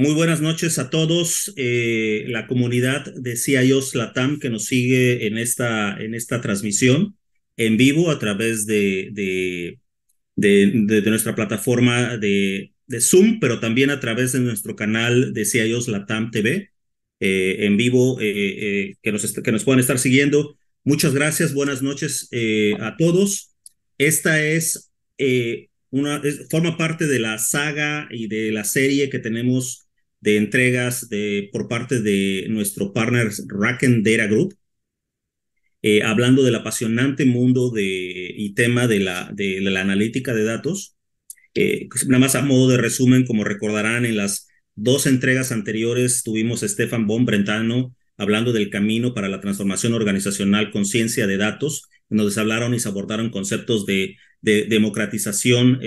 Muy buenas noches a todos, eh, la comunidad de CIOs Latam que nos sigue en esta, en esta transmisión en vivo a través de, de, de, nuestra plataforma de, Zoom, pero también a través de nuestro canal de CIOs Latam TV eh, en vivo, eh, que, nos que nos puedan estar siguiendo. Muchas gracias, buenas noches a todos. Esta es una, forma parte de la saga y de la serie que tenemos de entregas de, por parte de nuestro partner Racken Data Group, eh, hablando del apasionante mundo de, y tema de la, de, la analítica de datos. Eh, nada más a modo de resumen, como recordarán, en las dos entregas anteriores tuvimos a Stefan Bon Brentano hablando del camino para la transformación organizacional con ciencia de datos, donde se hablaron y se abordaron conceptos de, de democratización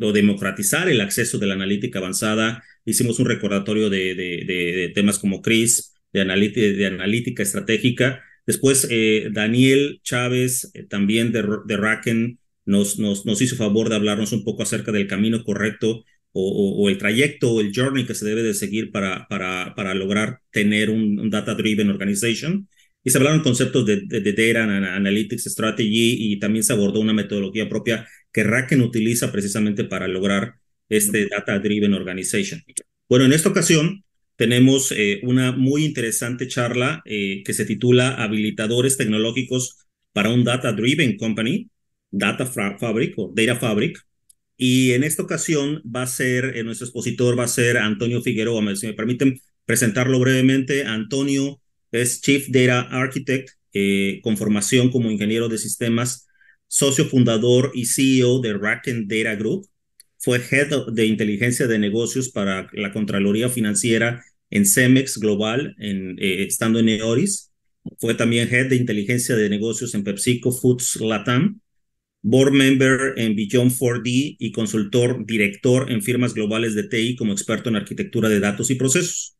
o democratizar el acceso de la analítica avanzada hicimos un recordatorio de, de, temas como CRIS, de, de analítica estratégica. Después, eh, Daniel Chávez, eh, también de, de Racken, nos, nos, nos, hizo favor de hablarnos un poco acerca del camino correcto o, el trayecto o el journey que se debe de seguir para, para, para lograr tener un, data-driven organization. Y se hablaron conceptos de, de, Data Analytics Strategy y también se abordó una metodología propia que Racken utiliza precisamente para lograr este Data Driven Organization. Bueno, en esta ocasión tenemos eh, una muy interesante charla eh, que se titula Habilitadores tecnológicos para un Data Driven Company, Data Fabric o Data Fabric. Y en esta ocasión va a ser, eh, nuestro expositor va a ser Antonio Figueroa. Si me permiten presentarlo brevemente, Antonio es Chief Data Architect con formación como ingeniero de sistemas, socio fundador y CEO de Racken Data Group fue Head de Inteligencia de Negocios para la Contraloría Financiera en Cemex Global, eh, estando en Neoris. Fue también Head de Inteligencia de Negocios en PepsiCo Foods Latam. Board Member en Beyond 4D y consultor director en firmas globales de TI como experto en arquitectura de datos y procesos.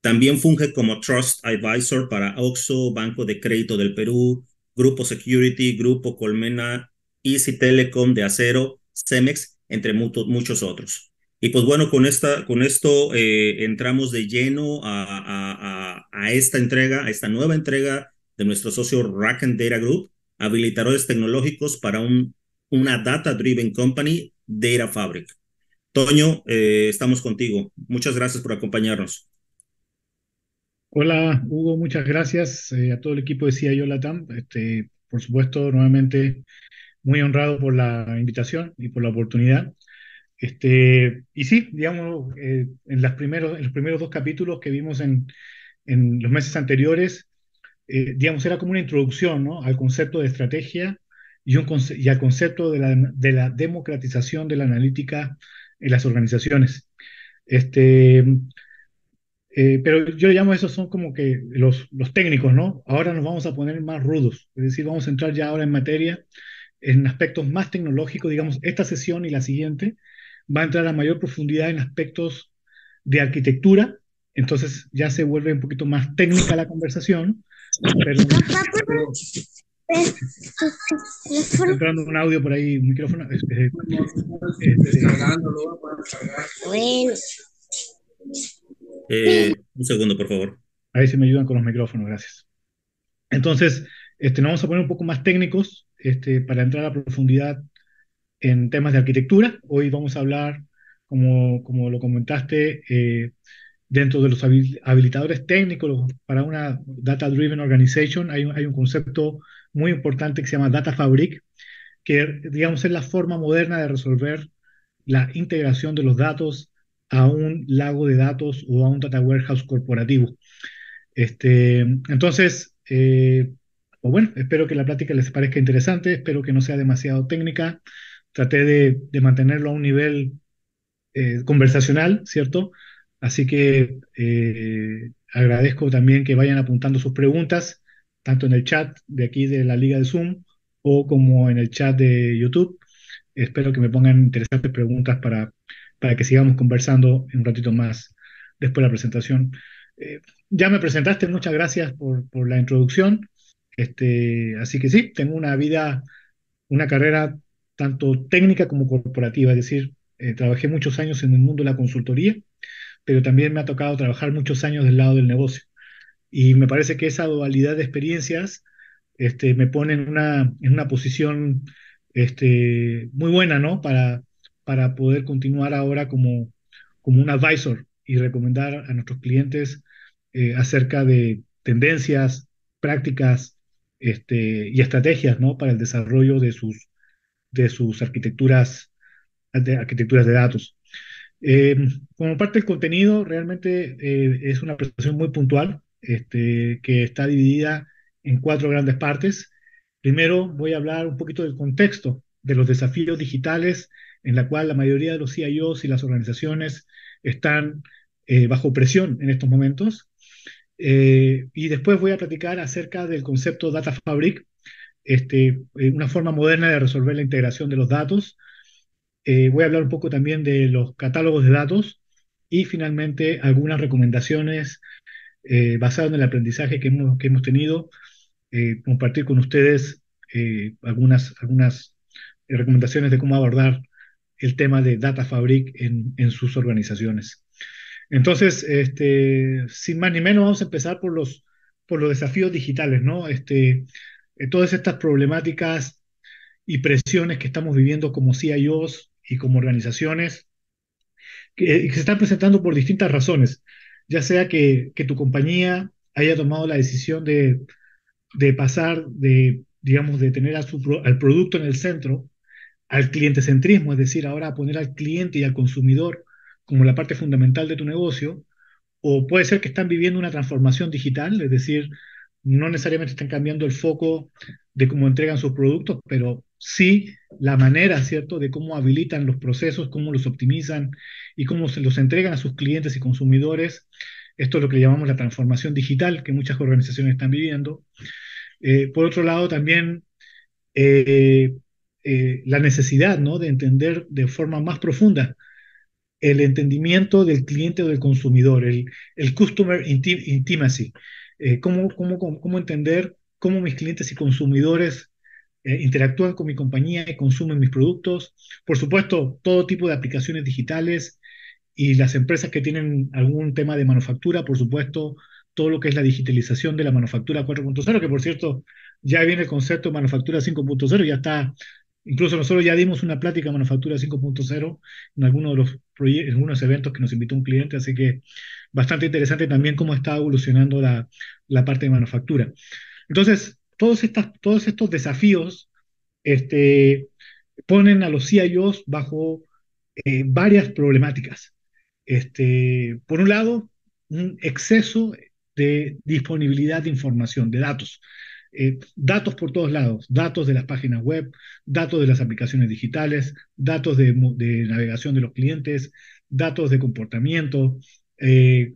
También funge como Trust Advisor para OXO, Banco de Crédito del Perú, Grupo Security, Grupo Colmena, Easy Telecom de Acero, Cemex entre muchos otros. Y pues bueno, con, esta, con esto eh, entramos de lleno a, a, esta entrega, a esta nueva entrega de nuestro socio Rack and Data Group, habilitadores tecnológicos para un, una data-driven company, Data Fabric. Toño, eh, estamos contigo. Muchas gracias por acompañarnos. Hola, Hugo, muchas gracias eh, a todo el equipo de CIO Latam. Este, por supuesto, nuevamente muy honrado por la invitación y por la oportunidad. Este, y sí, digamos, eh, en, las primeros, en los primeros dos capítulos que vimos en, en los meses anteriores, eh, digamos, era como una introducción ¿no? al concepto de estrategia y, un y al concepto de la, de la democratización de la analítica en las organizaciones. Este, eh, pero yo llamo eso son como que los, los técnicos, ¿no? Ahora nos vamos a poner más rudos, es decir, vamos a entrar ya ahora en materia en aspectos más tecnológicos, digamos, esta sesión y la siguiente va a entrar a mayor profundidad en aspectos de arquitectura, entonces ya se vuelve un poquito más técnica la conversación, pero, está entrando un audio por ahí, un micrófono. Este, este, eh, un segundo, por favor. Ahí se me ayudan con los micrófonos, gracias. Entonces, este, nos vamos a poner un poco más técnicos este, para entrar a profundidad en temas de arquitectura. Hoy vamos a hablar, como, como lo comentaste, eh, dentro de los habilitadores técnicos para una Data Driven Organization. Hay un, hay un concepto muy importante que se llama Data Fabric, que digamos es la forma moderna de resolver la integración de los datos a un lago de datos o a un data warehouse corporativo. Este, entonces, eh, bueno, espero que la plática les parezca interesante, espero que no sea demasiado técnica. Traté de, mantenerlo a un nivel eh, conversacional, ¿cierto? Así que eh, agradezco también que vayan apuntando sus preguntas, tanto en el chat de aquí de la Liga de Zoom o como en el chat de YouTube. Espero que me pongan interesantes preguntas para, para que sigamos conversando un ratito más después de la presentación. Eh, ya me presentaste, muchas gracias por, por la introducción. Este, así que sí, tengo una vida, una carrera tanto técnica como corporativa, es decir, eh, trabajé muchos años en el mundo de la consultoría, pero también me ha tocado trabajar muchos años del lado del negocio. Y me parece que esa dualidad de experiencias este, me pone en una, en una posición este, muy buena, ¿no? Para, para poder continuar ahora como, como un advisor y recomendar a nuestros clientes eh, acerca de tendencias, prácticas este, y estrategias, ¿no? Para el desarrollo de sus, de sus arquitecturas, de arquitecturas de datos. Eh, como parte del contenido, realmente eh, es una presentación muy puntual, este, que está dividida en cuatro grandes partes. Primero voy a hablar un poquito del contexto de los desafíos digitales en la cual la mayoría de los CIOs y las organizaciones están eh, bajo presión en estos momentos. Y después voy a platicar acerca del concepto Data Fabric, este, una forma moderna de resolver la integración de los datos eh, voy a hablar un poco también de los catálogos de datos y finalmente algunas recomendaciones eh, basadas en el aprendizaje que hemos, tenido, eh, compartir con ustedes algunas, recomendaciones de cómo abordar el tema de Data Fabric en sus organizaciones. Entonces, este, sin más ni menos, vamos a empezar por los, por los desafíos digitales, ¿no? Este, todas estas problemáticas y presiones que estamos viviendo como CIOs y como organizaciones que, se están presentando por distintas razones, ya sea que, tu compañía haya tomado la decisión de, pasar de, digamos, de tener a su, al producto en el centro, al cliente centrismo, es decir, ahora poner al cliente y al consumidor como la parte fundamental de tu negocio, o puede ser que están viviendo una transformación digital, es decir, no necesariamente están cambiando el foco de cómo entregan sus productos, pero sí la manera, ¿cierto?, de cómo habilitan los procesos, cómo los optimizan y cómo se los entregan a sus clientes y consumidores. Esto es lo que llamamos la transformación digital que muchas organizaciones están viviendo. Eh, por otro lado, también eh, eh, la necesidad ¿no? de entender de forma más profunda el entendimiento del cliente o del consumidor, el, el customer intimacy, cómo, cómo, cómo entender cómo mis clientes y consumidores eh, interactúan con mi compañía y consumen mis productos. Por supuesto, todo tipo de aplicaciones digitales y las empresas que tienen algún tema de manufactura, por supuesto, todo lo que es la digitalización de la manufactura 4.0, que por cierto, ya viene el concepto de manufactura 5.0, ya está, incluso nosotros ya dimos una plática de manufactura 5.0 en algunos de los en algunos eventos que nos invitó un cliente, así que bastante interesante también cómo está evolucionando la, la parte de manufactura. Entonces, todos, estas, todos estos desafíos este, ponen a los CIOs bajo eh, varias problemáticas. Este, por un lado, un exceso de disponibilidad de información, de datos. Eh, datos por todos lados, datos de las páginas web, datos de las aplicaciones digitales, datos de, navegación de los clientes, datos de comportamiento, eh,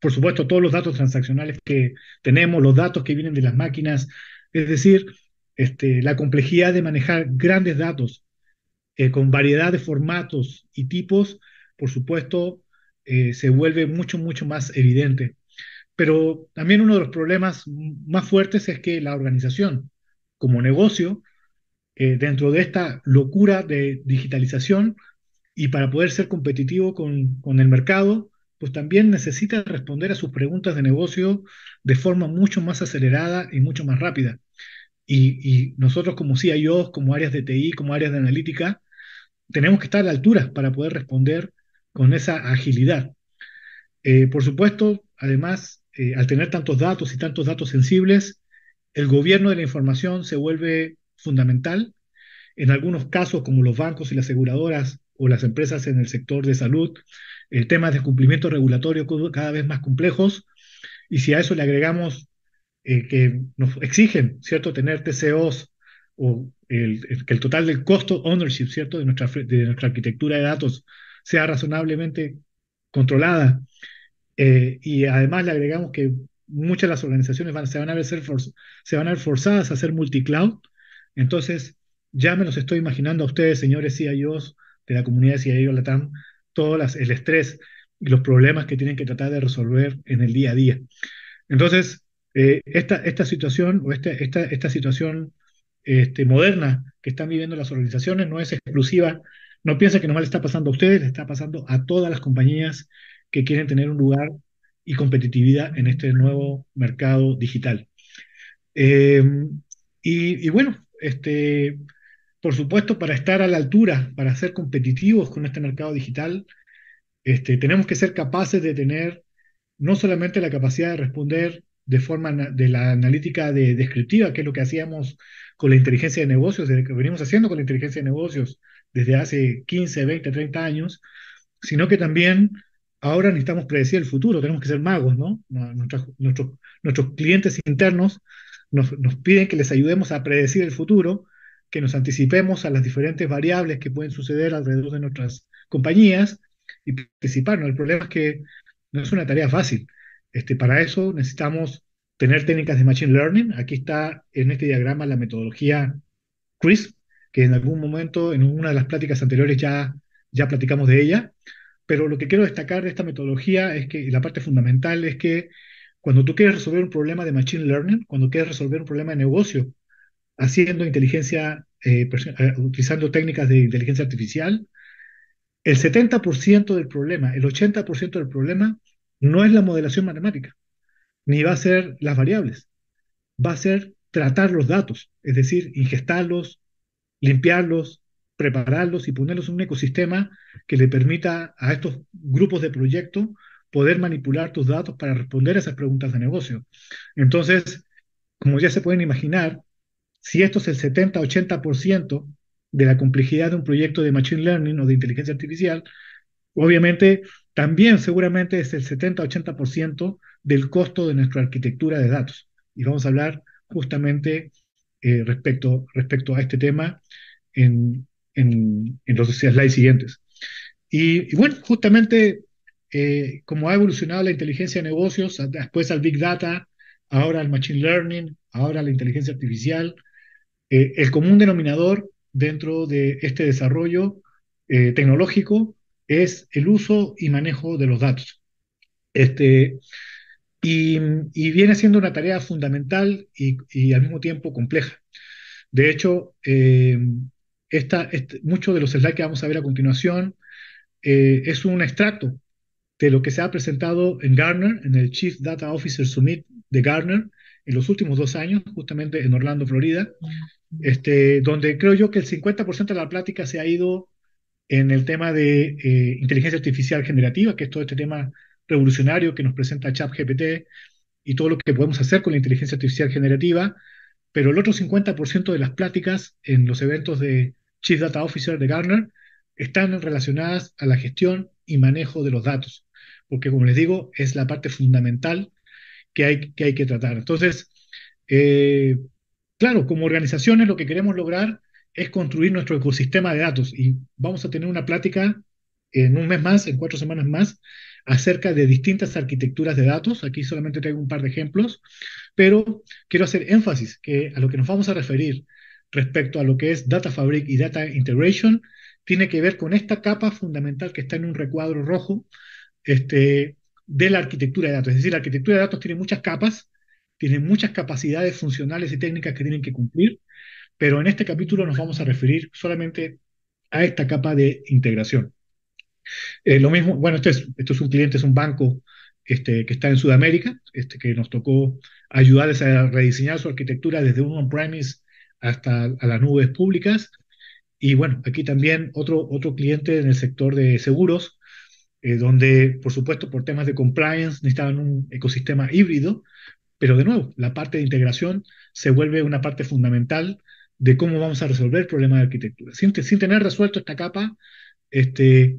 por supuesto, todos los datos transaccionales que tenemos, los datos que vienen de las máquinas, es decir, este, la complejidad de manejar grandes datos eh, con variedad de formatos y tipos, por supuesto, se vuelve mucho, mucho más evidente. Pero también uno de los problemas más fuertes es que la organización, como negocio, eh, dentro de esta locura de digitalización y para poder ser competitivo con, con el mercado, pues también necesita responder a sus preguntas de negocio de forma mucho más acelerada y mucho más rápida. Y, nosotros como CIOs, como áreas de TI, como áreas de analítica, tenemos que estar a la altura para poder responder con esa agilidad. Eh, por supuesto, además, al tener tantos datos y tantos datos sensibles, el gobierno de la información se vuelve fundamental. En algunos casos, como los bancos y las aseguradoras o las empresas en el sector de salud, el tema de cumplimiento regulatorio cada vez más complejos, y si a eso le agregamos eh, que nos exigen, ¿cierto?, tener TCOs o el, que el total del costo ownership, ¿cierto?, de nuestra, de nuestra arquitectura de datos sea razonablemente controlada, eh, y además le agregamos que muchas de las organizaciones van, se, van a ver se van a forzadas a hacer multicloud, entonces ya me los estoy imaginando a ustedes, señores CIOs de la comunidad de CIO Latam, todo el estrés y los problemas que tienen que tratar de resolver en el día a día. Entonces, eh, esta, situación o este, esta, esta situación este, moderna que están viviendo las organizaciones no es exclusiva. No piensen que nomás le está pasando a ustedes, le está pasando a todas las compañías que quieren tener un lugar y competitividad en este nuevo mercado digital. Eh, y, bueno, este, por supuesto, para estar a la altura, para ser competitivos con este mercado digital, este, tenemos que ser capaces de tener no solamente la capacidad de responder de forma de la analítica de, descriptiva, que es lo que hacíamos con la inteligencia de negocios, desde que venimos haciendo con la inteligencia de negocios desde hace 15, 20, 30 años, sino que también ahora necesitamos predecir el futuro, tenemos que ser magos, ¿no? Nuestros, clientes internos nos, nos, piden que les ayudemos a predecir el futuro, que nos anticipemos a las diferentes variables que pueden suceder alrededor de nuestras compañías y participarnos. El problema es que no es una tarea fácil. Este, para eso necesitamos tener técnicas de Machine Learning. Aquí está en este diagrama la metodología CRISP, que en algún momento, en una de las pláticas anteriores ya, ya platicamos de ella. Pero lo que quiero destacar de esta metodología es que, la parte fundamental es que cuando tú quieres resolver un problema de Machine Learning, cuando quieres resolver un problema de negocio, haciendo inteligencia, eh, eh utilizando técnicas de inteligencia artificial, el 70% del problema, el 80% del problema no es la modelación matemática, ni va a ser las variables, va a ser tratar los datos, es decir, ingestarlos, limpiarlos, prepararlos y ponerlos en un ecosistema que le permita a estos grupos de proyecto poder manipular tus datos para responder a esas preguntas de negocio. Entonces, como ya se pueden imaginar, si esto es el 70-80% de la complejidad de un proyecto de Machine Learning o de inteligencia artificial, obviamente también seguramente es el 70-80% del costo de nuestra arquitectura de datos. Y vamos a hablar justamente eh, respecto, respecto a este tema en, en, en los slides siguientes. Y, y bueno, justamente eh, como ha evolucionado la inteligencia de negocios, después al Big Data, ahora al Machine Learning, ahora la inteligencia artificial, eh, el común denominador dentro de este desarrollo eh, tecnológico es el uso y manejo de los datos. Este, y, y viene siendo una tarea fundamental y, y, al mismo tiempo compleja. De hecho, eh, esta, este, muchos de los slides que vamos a ver a continuación eh, es un extracto de lo que se ha presentado en Gartner, en el Chief Data Officer Summit de Gartner, en los últimos dos años, justamente en Orlando, Florida, este, donde creo yo que el 50% de la plática se ha ido en el tema de eh, inteligencia artificial generativa, que es todo este tema revolucionario que nos presenta ChatGPT y todo lo que podemos hacer con la inteligencia artificial generativa, pero el otro 50% de las pláticas en los eventos de Chief Data Officer de Gartner están relacionadas a la gestión y manejo de los datos, porque como les digo, es la parte fundamental que hay que, tratar. Entonces, eh, claro, como organizaciones lo que queremos lograr es construir nuestro ecosistema de datos y vamos a tener una plática en un mes más, en cuatro semanas más, acerca de distintas arquitecturas de datos. Aquí solamente traigo un par de ejemplos, pero quiero hacer énfasis que a lo que nos vamos a referir respecto a lo que es Data Fabric y Data Integration tiene que ver con esta capa fundamental que está en un recuadro rojo este, de la arquitectura de datos. Es decir, la arquitectura de datos tiene muchas capas tienen muchas capacidades funcionales y técnicas que tienen que cumplir, pero en este capítulo nos vamos a referir solamente a esta capa de integración. Eh, lo mismo, bueno, esto es, esto es un cliente, es un banco este, que está en Sudamérica, este, que nos tocó ayudarles a rediseñar su arquitectura desde un on-premise hasta a las nubes públicas. Y bueno, aquí también otro, otro cliente en el sector de seguros, eh, donde, por supuesto, por temas de compliance necesitaban un ecosistema híbrido, pero de nuevo, la parte de integración se vuelve una parte fundamental de cómo vamos a resolver el problema de arquitectura. Sin, sin tener resuelto esta capa, este,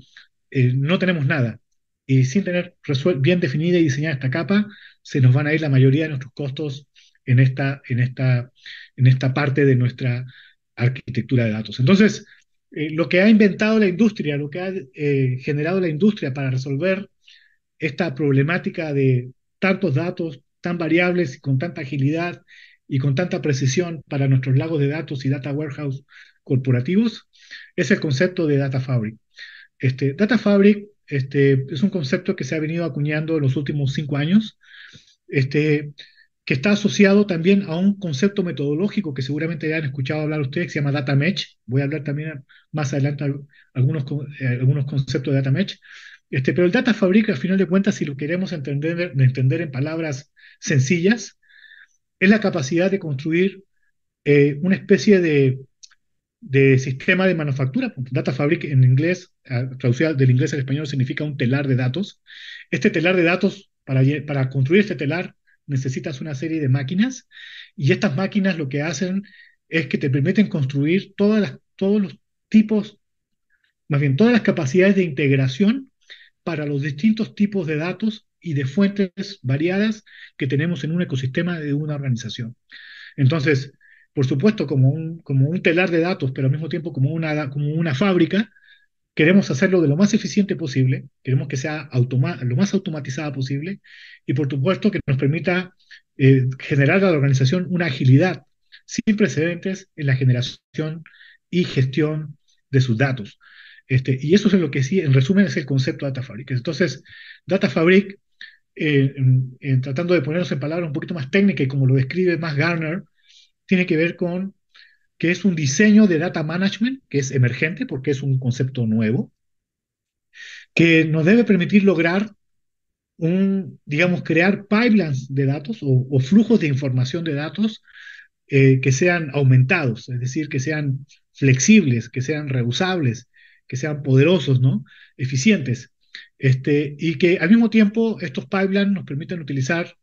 eh, no tenemos nada. Y sin tener bien definida y diseñada esta capa, se nos van a ir la mayoría de nuestros costos en esta, en esta, en esta parte de nuestra arquitectura de datos. Entonces, eh, lo que ha inventado la industria, lo que ha eh, generado la industria para resolver esta problemática de tantos datos, tan variables y con tanta agilidad y con tanta precisión para nuestros lagos de datos y data warehouse corporativos, es el concepto de Data Fabric. Este, data Fabric este, es un concepto que se ha venido acuñando en los últimos cinco años, este, que está asociado también a un concepto metodológico que seguramente ya han escuchado hablar ustedes, que se llama Data Mesh. Voy a hablar también más adelante algunos, eh, algunos conceptos de Data Mesh, Este, pero el Data Fabric, al final de cuentas, si lo queremos entender, entender en palabras sencillas, es la capacidad de construir eh, una especie de, de, sistema de manufactura. Data Fabric en inglés, traducido del inglés al español, significa un telar de datos. Este telar de datos, para, para construir este telar, necesitas una serie de máquinas y estas máquinas lo que hacen es que te permiten construir todas todos los tipos, más bien todas las capacidades de integración para los distintos tipos de datos y de fuentes variadas que tenemos en un ecosistema de una organización. Entonces, por supuesto, como un, como un telar de datos, pero al mismo tiempo como una, como una fábrica, queremos hacerlo de lo más eficiente posible, queremos que sea lo más automatizada posible y por supuesto que nos permita eh, generar a la organización una agilidad sin precedentes en la generación y gestión de sus datos. Este, y eso es lo que sí, en resumen, es el concepto de Data Fabric. Entonces, Data Fabric, eh, en, tratando de ponernos en palabras un poquito más técnicas y como lo describe más Garner, tiene que ver con que es un diseño de data management que es emergente porque es un concepto nuevo, que nos debe permitir lograr un, digamos, crear pipelines de datos o, flujos de información de datos eh, que sean aumentados, es decir, que sean flexibles, que sean reusables, que sean poderosos, ¿no? Eficientes. Este, y que al mismo tiempo estos pipelines nos permiten utilizar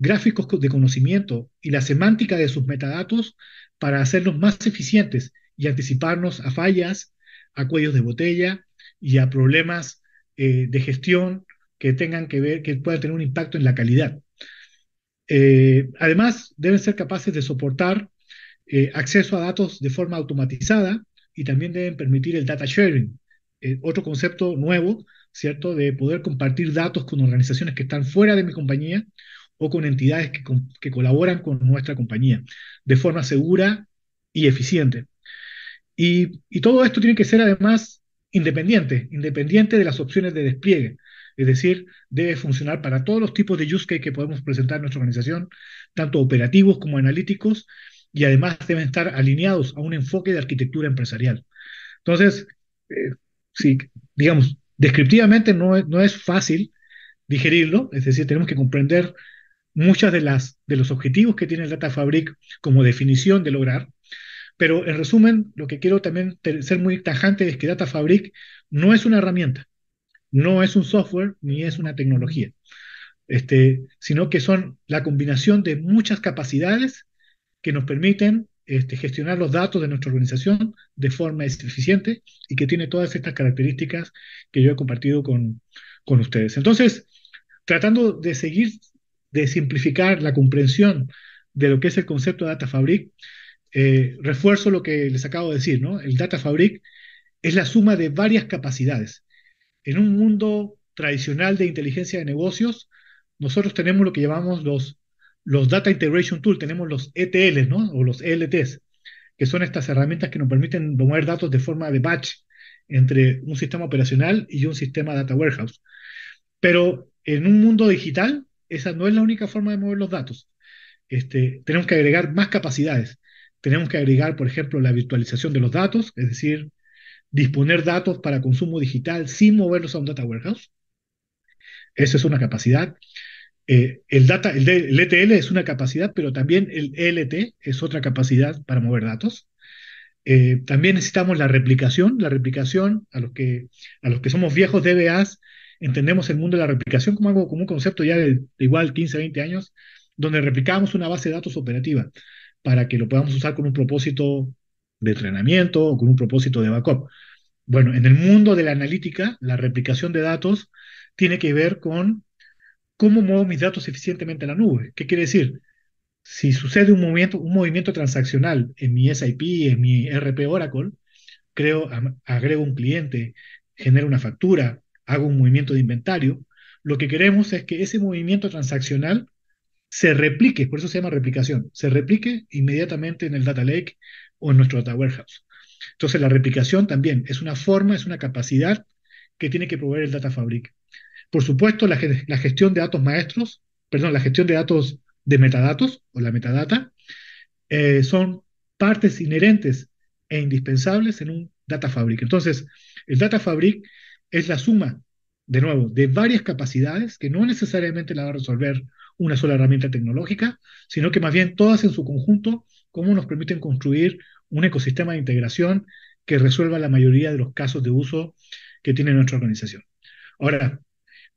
gráficos de conocimiento y la semántica de sus metadatos para hacerlos más eficientes y anticiparnos a fallas, a cuellos de botella y a problemas eh, de gestión que tengan que ver, que puedan tener un impacto en la calidad. Eh, además, deben ser capaces de soportar eh, acceso a datos de forma automatizada y también deben permitir el data sharing, otro concepto nuevo, ¿cierto?, de poder compartir datos con organizaciones que están fuera de mi compañía o con entidades que, colaboran con nuestra compañía de forma segura y eficiente. Y, todo esto tiene que ser además independiente, independiente de las opciones de despliegue. Es decir, debe funcionar para todos los tipos de use case que podemos presentar en nuestra organización, tanto operativos como analíticos, y además deben estar alineados a un enfoque de arquitectura empresarial. Entonces, eh, sí, digamos, descriptivamente no no es fácil digerirlo, es decir, tenemos que comprender muchas de las de los objetivos que tiene el Data Fabric como definición de lograr. Pero en resumen, lo que quiero también ser muy tajante es que Data Fabric no es una herramienta, no es un software ni es una tecnología, este, sino que son la combinación de muchas capacidades que nos permiten este, gestionar los datos de nuestra organización de forma eficiente y que tiene todas estas características que yo he compartido con, con ustedes. Entonces, tratando de seguir de simplificar la comprensión de lo que es el concepto de Data Fabric, eh, refuerzo lo que les acabo de decir, ¿no? El Data Fabric es la suma de varias capacidades. En un mundo tradicional de inteligencia de negocios, nosotros tenemos lo que llamamos los, los Data Integration Tools, tenemos los ETLs, ¿no? O los ELTs, que son estas herramientas que nos permiten mover datos de forma de batch entre un sistema operacional y un sistema Data Warehouse. Pero en un mundo digital, esa no es la única forma de mover los datos. Este, tenemos que agregar más capacidades. Tenemos que agregar, por ejemplo, la virtualización de los datos, es decir, disponer datos para consumo digital sin moverlos a un data warehouse. Esa es una capacidad. Eh, el, data, el, ETL es una capacidad, pero también el ELT es otra capacidad para mover datos. Eh, también necesitamos la replicación. La replicación, a los que, a los que somos viejos DBAs, entendemos el mundo de la replicación como algo como un concepto ya de, igual 15, 20 años, donde replicamos una base de datos operativa para que lo podamos usar con un propósito de entrenamiento o con un propósito de backup. Bueno, en el mundo de la analítica, la replicación de datos tiene que ver con cómo muevo mis datos eficientemente a la nube. ¿Qué quiere decir? Si sucede un movimiento, un movimiento transaccional en mi SIP, en mi RP Oracle, creo, agrego un cliente, genero una factura, hago un movimiento de inventario, lo que queremos es que ese movimiento transaccional se replique, por eso se llama replicación, se replique inmediatamente en el data lake o en nuestro data warehouse. Entonces la replicación también es una forma, es una capacidad que tiene que proveer el data fabric. Por supuesto, la, gestión de datos maestros, perdón, la gestión de datos de metadatos o la metadata, eh, son partes inherentes e indispensables en un data fabric. Entonces, el data fabric es la suma de nuevo, de varias capacidades que no necesariamente la va a resolver una sola herramienta tecnológica, sino que más bien todas en su conjunto, cómo nos permiten construir un ecosistema de integración que resuelva la mayoría de los casos de uso que tiene nuestra organización. Ahora,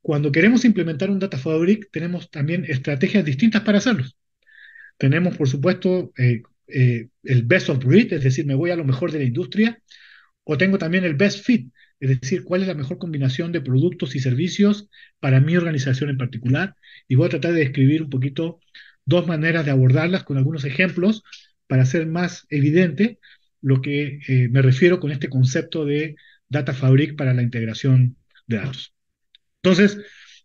cuando queremos implementar un Data Fabric, tenemos también estrategias distintas para hacerlo. Tenemos, por supuesto, eh, eh, el best of breed, es decir, me voy a lo mejor de la industria, o tengo también el best fit, es decir, cuál es la mejor combinación de productos y servicios para mi organización en particular. Y voy a tratar de describir un poquito dos maneras de abordarlas con algunos ejemplos para hacer más evidente lo que eh, me refiero con este concepto de Data Fabric para la integración de datos. Entonces,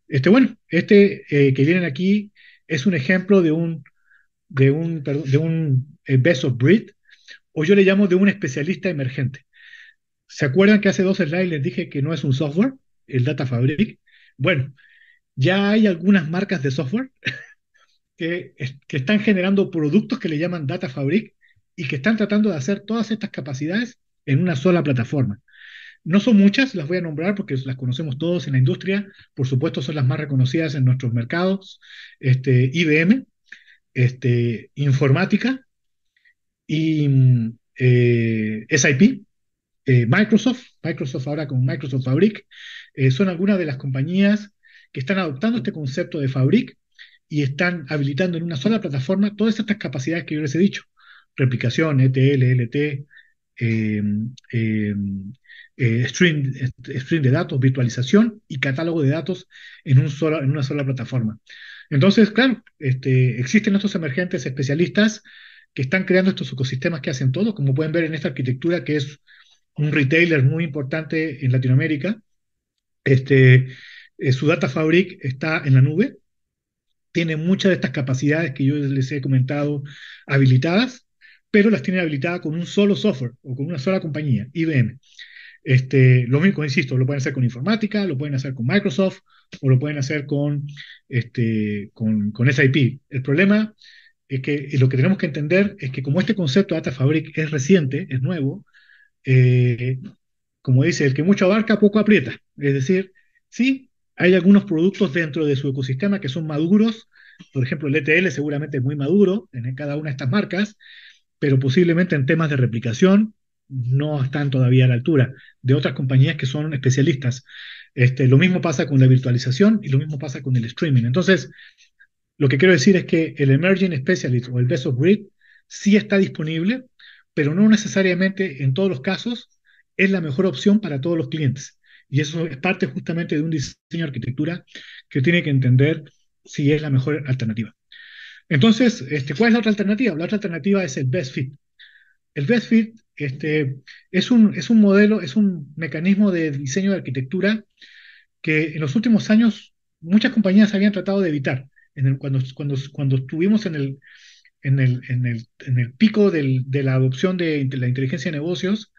este, bueno, este eh, que vienen aquí es un ejemplo de un, de un, de un eh, best of breed, o yo le llamo de un especialista emergente. ¿Se acuerdan que hace dos slides les dije que no es un software, el Data Fabric? Bueno, ya hay algunas marcas de software que, están generando productos que le llaman Data Fabric y que están tratando de hacer todas estas capacidades en una sola plataforma. No son muchas, las voy a nombrar porque las conocemos todos en la industria, por supuesto son las más reconocidas en nuestros mercados, este, IBM, este, Informática y eh, SIP, eh, Microsoft, Microsoft ahora con Microsoft Fabric, eh, son algunas de las compañías que están adoptando este concepto de Fabric y están habilitando en una sola plataforma todas estas capacidades que yo les he dicho, replicación, ETL, LT, em, em, eh, stream, de datos, virtualización y catálogo de datos en una sola plataforma. Entonces, claro, este, existen estos emergentes especialistas que están creando estos ecosistemas que hacen todo, como pueden ver en esta arquitectura que es un retailer muy importante en Latinoamérica. Este, eh, su Data Fabric está en la nube, tiene muchas de estas capacidades que yo les he comentado habilitadas, pero las tiene habilitadas con un solo software o con una sola compañía, IBM. Este, lo mismo, insisto, lo pueden hacer con informática, lo pueden hacer con Microsoft o lo pueden hacer con, este, con, con SIP. El problema es que lo que tenemos que entender es que como este concepto de Data Fabric es reciente, es nuevo, eh, como dice, el que mucho abarca, poco aprieta. Es decir, sí, hay algunos productos dentro de su ecosistema que son maduros. Por ejemplo, el ETL seguramente es muy maduro en cada una de estas marcas, pero posiblemente en temas de replicación no están todavía a la altura de otras compañías que son especialistas. Este, lo mismo pasa con la virtualización y lo mismo pasa con el streaming. Entonces, lo que quiero decir es que el Emerging Specialist o el Best of Breed sí está disponible, pero no necesariamente en todos los casos es la mejor opción para todos los clientes. Y eso es parte justamente de un diseño de arquitectura que tiene que entender si es la mejor alternativa. Entonces, este, ¿cuál es la otra alternativa? La otra alternativa es el Best Fit. El Best Fit este, es, un, es un modelo, es un mecanismo de diseño de arquitectura que en los últimos años muchas compañías habían tratado de evitar. cuando, cuando, cuando estuvimos en el, en el, en el, en el pico de la adopción de, la inteligencia de negocios,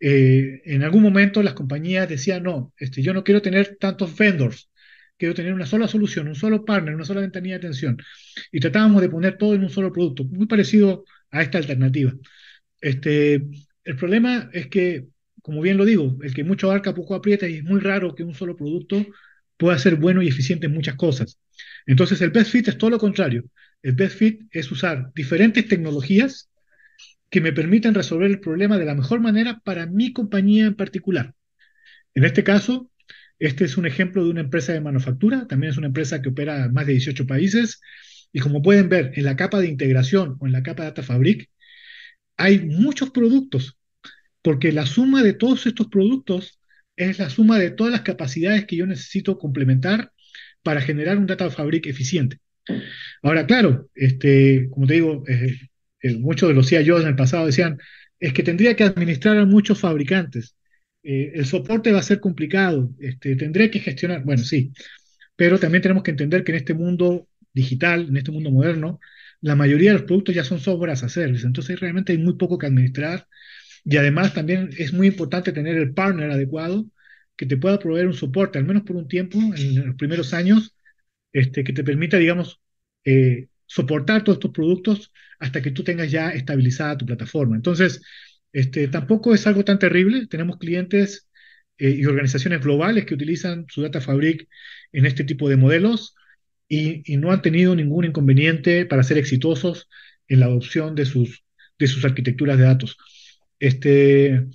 eh, en algún momento las compañías decían, no, este, yo no quiero tener tantos vendors, quiero tener una sola solución, un solo partner, una sola ventanilla de atención. Y tratábamos de poner todo en un solo producto, muy parecido a esta alternativa. Este, el problema es que, como bien lo digo, el que mucho abarca poco aprieta y es muy raro que un solo producto pueda ser bueno y eficiente en muchas cosas. Entonces el best fit es todo lo contrario. El best fit es usar diferentes tecnologías que me permitan resolver el problema de la mejor manera para mi compañía en particular. En este caso, este es un ejemplo de una empresa de manufactura, también es una empresa que opera en más de 18 países, y como pueden ver, en la capa de integración o en la capa Data Fabric, hay muchos productos, porque la suma de todos estos productos es la suma de todas las capacidades que yo necesito complementar para generar un Data Fabric eficiente. Ahora, claro, este, como te digo, eh, eh, muchos de los CIOs en el pasado decían, es que tendría que administrar a muchos fabricantes. Eh, el soporte va a ser complicado, este, tendré que gestionar, bueno, sí, pero también tenemos que entender que en este mundo digital, en este mundo moderno, la mayoría de los productos ya son software as a service, entonces realmente hay muy poco que administrar. Y además también es muy importante tener el partner adecuado que te pueda proveer un soporte, al menos por un tiempo, en los primeros años, este, que te permita, digamos, eh, soportar todos estos productos hasta que tú tengas ya estabilizada tu plataforma. Entonces, este, tampoco es algo tan terrible. Tenemos clientes y organizaciones globales que utilizan su Data Fabric en este tipo de modelos y, no han tenido ningún inconveniente para ser exitosos en la adopción de sus, de sus arquitecturas de datos. Este,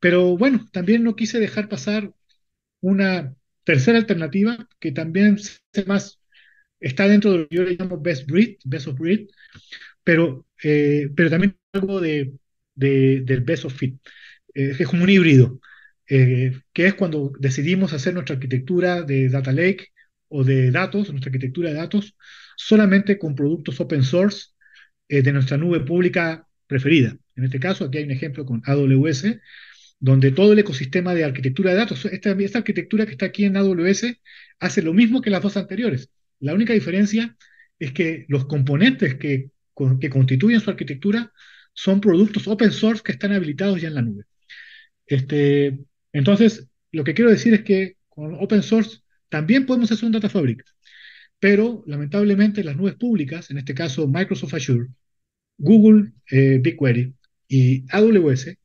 pero bueno, también no quise dejar pasar una tercera alternativa que también más está dentro de lo que yo le llamo best breed, best of breed, pero, eh, pero también algo de, del best of fit, eh, es como un híbrido, eh, que es cuando decidimos hacer nuestra arquitectura de data lake o de datos, nuestra arquitectura de datos, solamente con productos open source de nuestra nube pública preferida. En este caso, aquí hay un ejemplo con AWS, donde todo el ecosistema de arquitectura de datos, esta, esta arquitectura que está aquí en AWS, hace lo mismo que las dos anteriores. La única diferencia es que los componentes que, constituyen su arquitectura son productos open source que están habilitados ya en la nube. Este, entonces, lo que quiero decir es que con open source también podemos hacer un data fabric, pero lamentablemente las nubes públicas, en este caso Microsoft Azure, Google eh, BigQuery y AWS,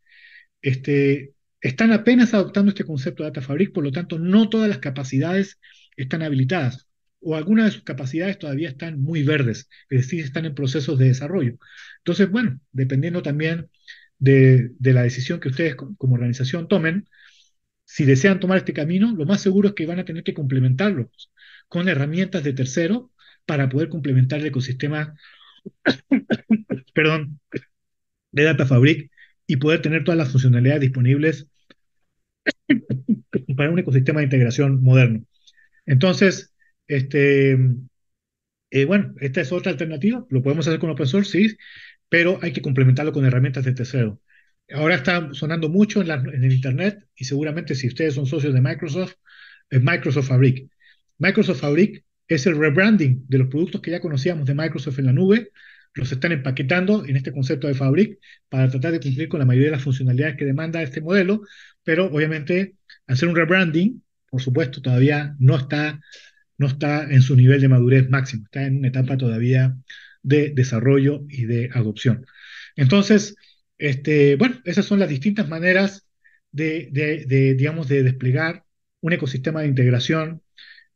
este, están apenas adoptando este concepto de Data Fabric, por lo tanto no todas las capacidades están habilitadas o algunas de sus capacidades todavía están muy verdes, es decir, están en procesos de desarrollo. Entonces, bueno, dependiendo también de, la decisión que ustedes como organización tomen, si desean tomar este camino, lo más seguro es que van a tener que complementarlos con herramientas de tercero para poder complementar el ecosistema perdón, de Data Fabric y poder tener todas las funcionalidades disponibles para un ecosistema de integración moderno. Entonces, este, eh, bueno, esta es otra alternativa, lo podemos hacer con open source, sí, pero hay que complementarlo con herramientas de tercero. Ahora está sonando mucho en, en el Internet y seguramente si ustedes son socios de Microsoft, es Microsoft Fabric. Microsoft Fabric es el rebranding de los productos que ya conocíamos de Microsoft en la nube, los están empaquetando en este concepto de Fabric para tratar de cumplir con la mayoría de las funcionalidades que demanda este modelo, pero obviamente hacer un rebranding, por supuesto, todavía no está, no está en su nivel de madurez máximo, está en una etapa todavía de desarrollo y de adopción. Entonces, este, bueno, esas son las distintas maneras de, de digamos, de desplegar un ecosistema de integración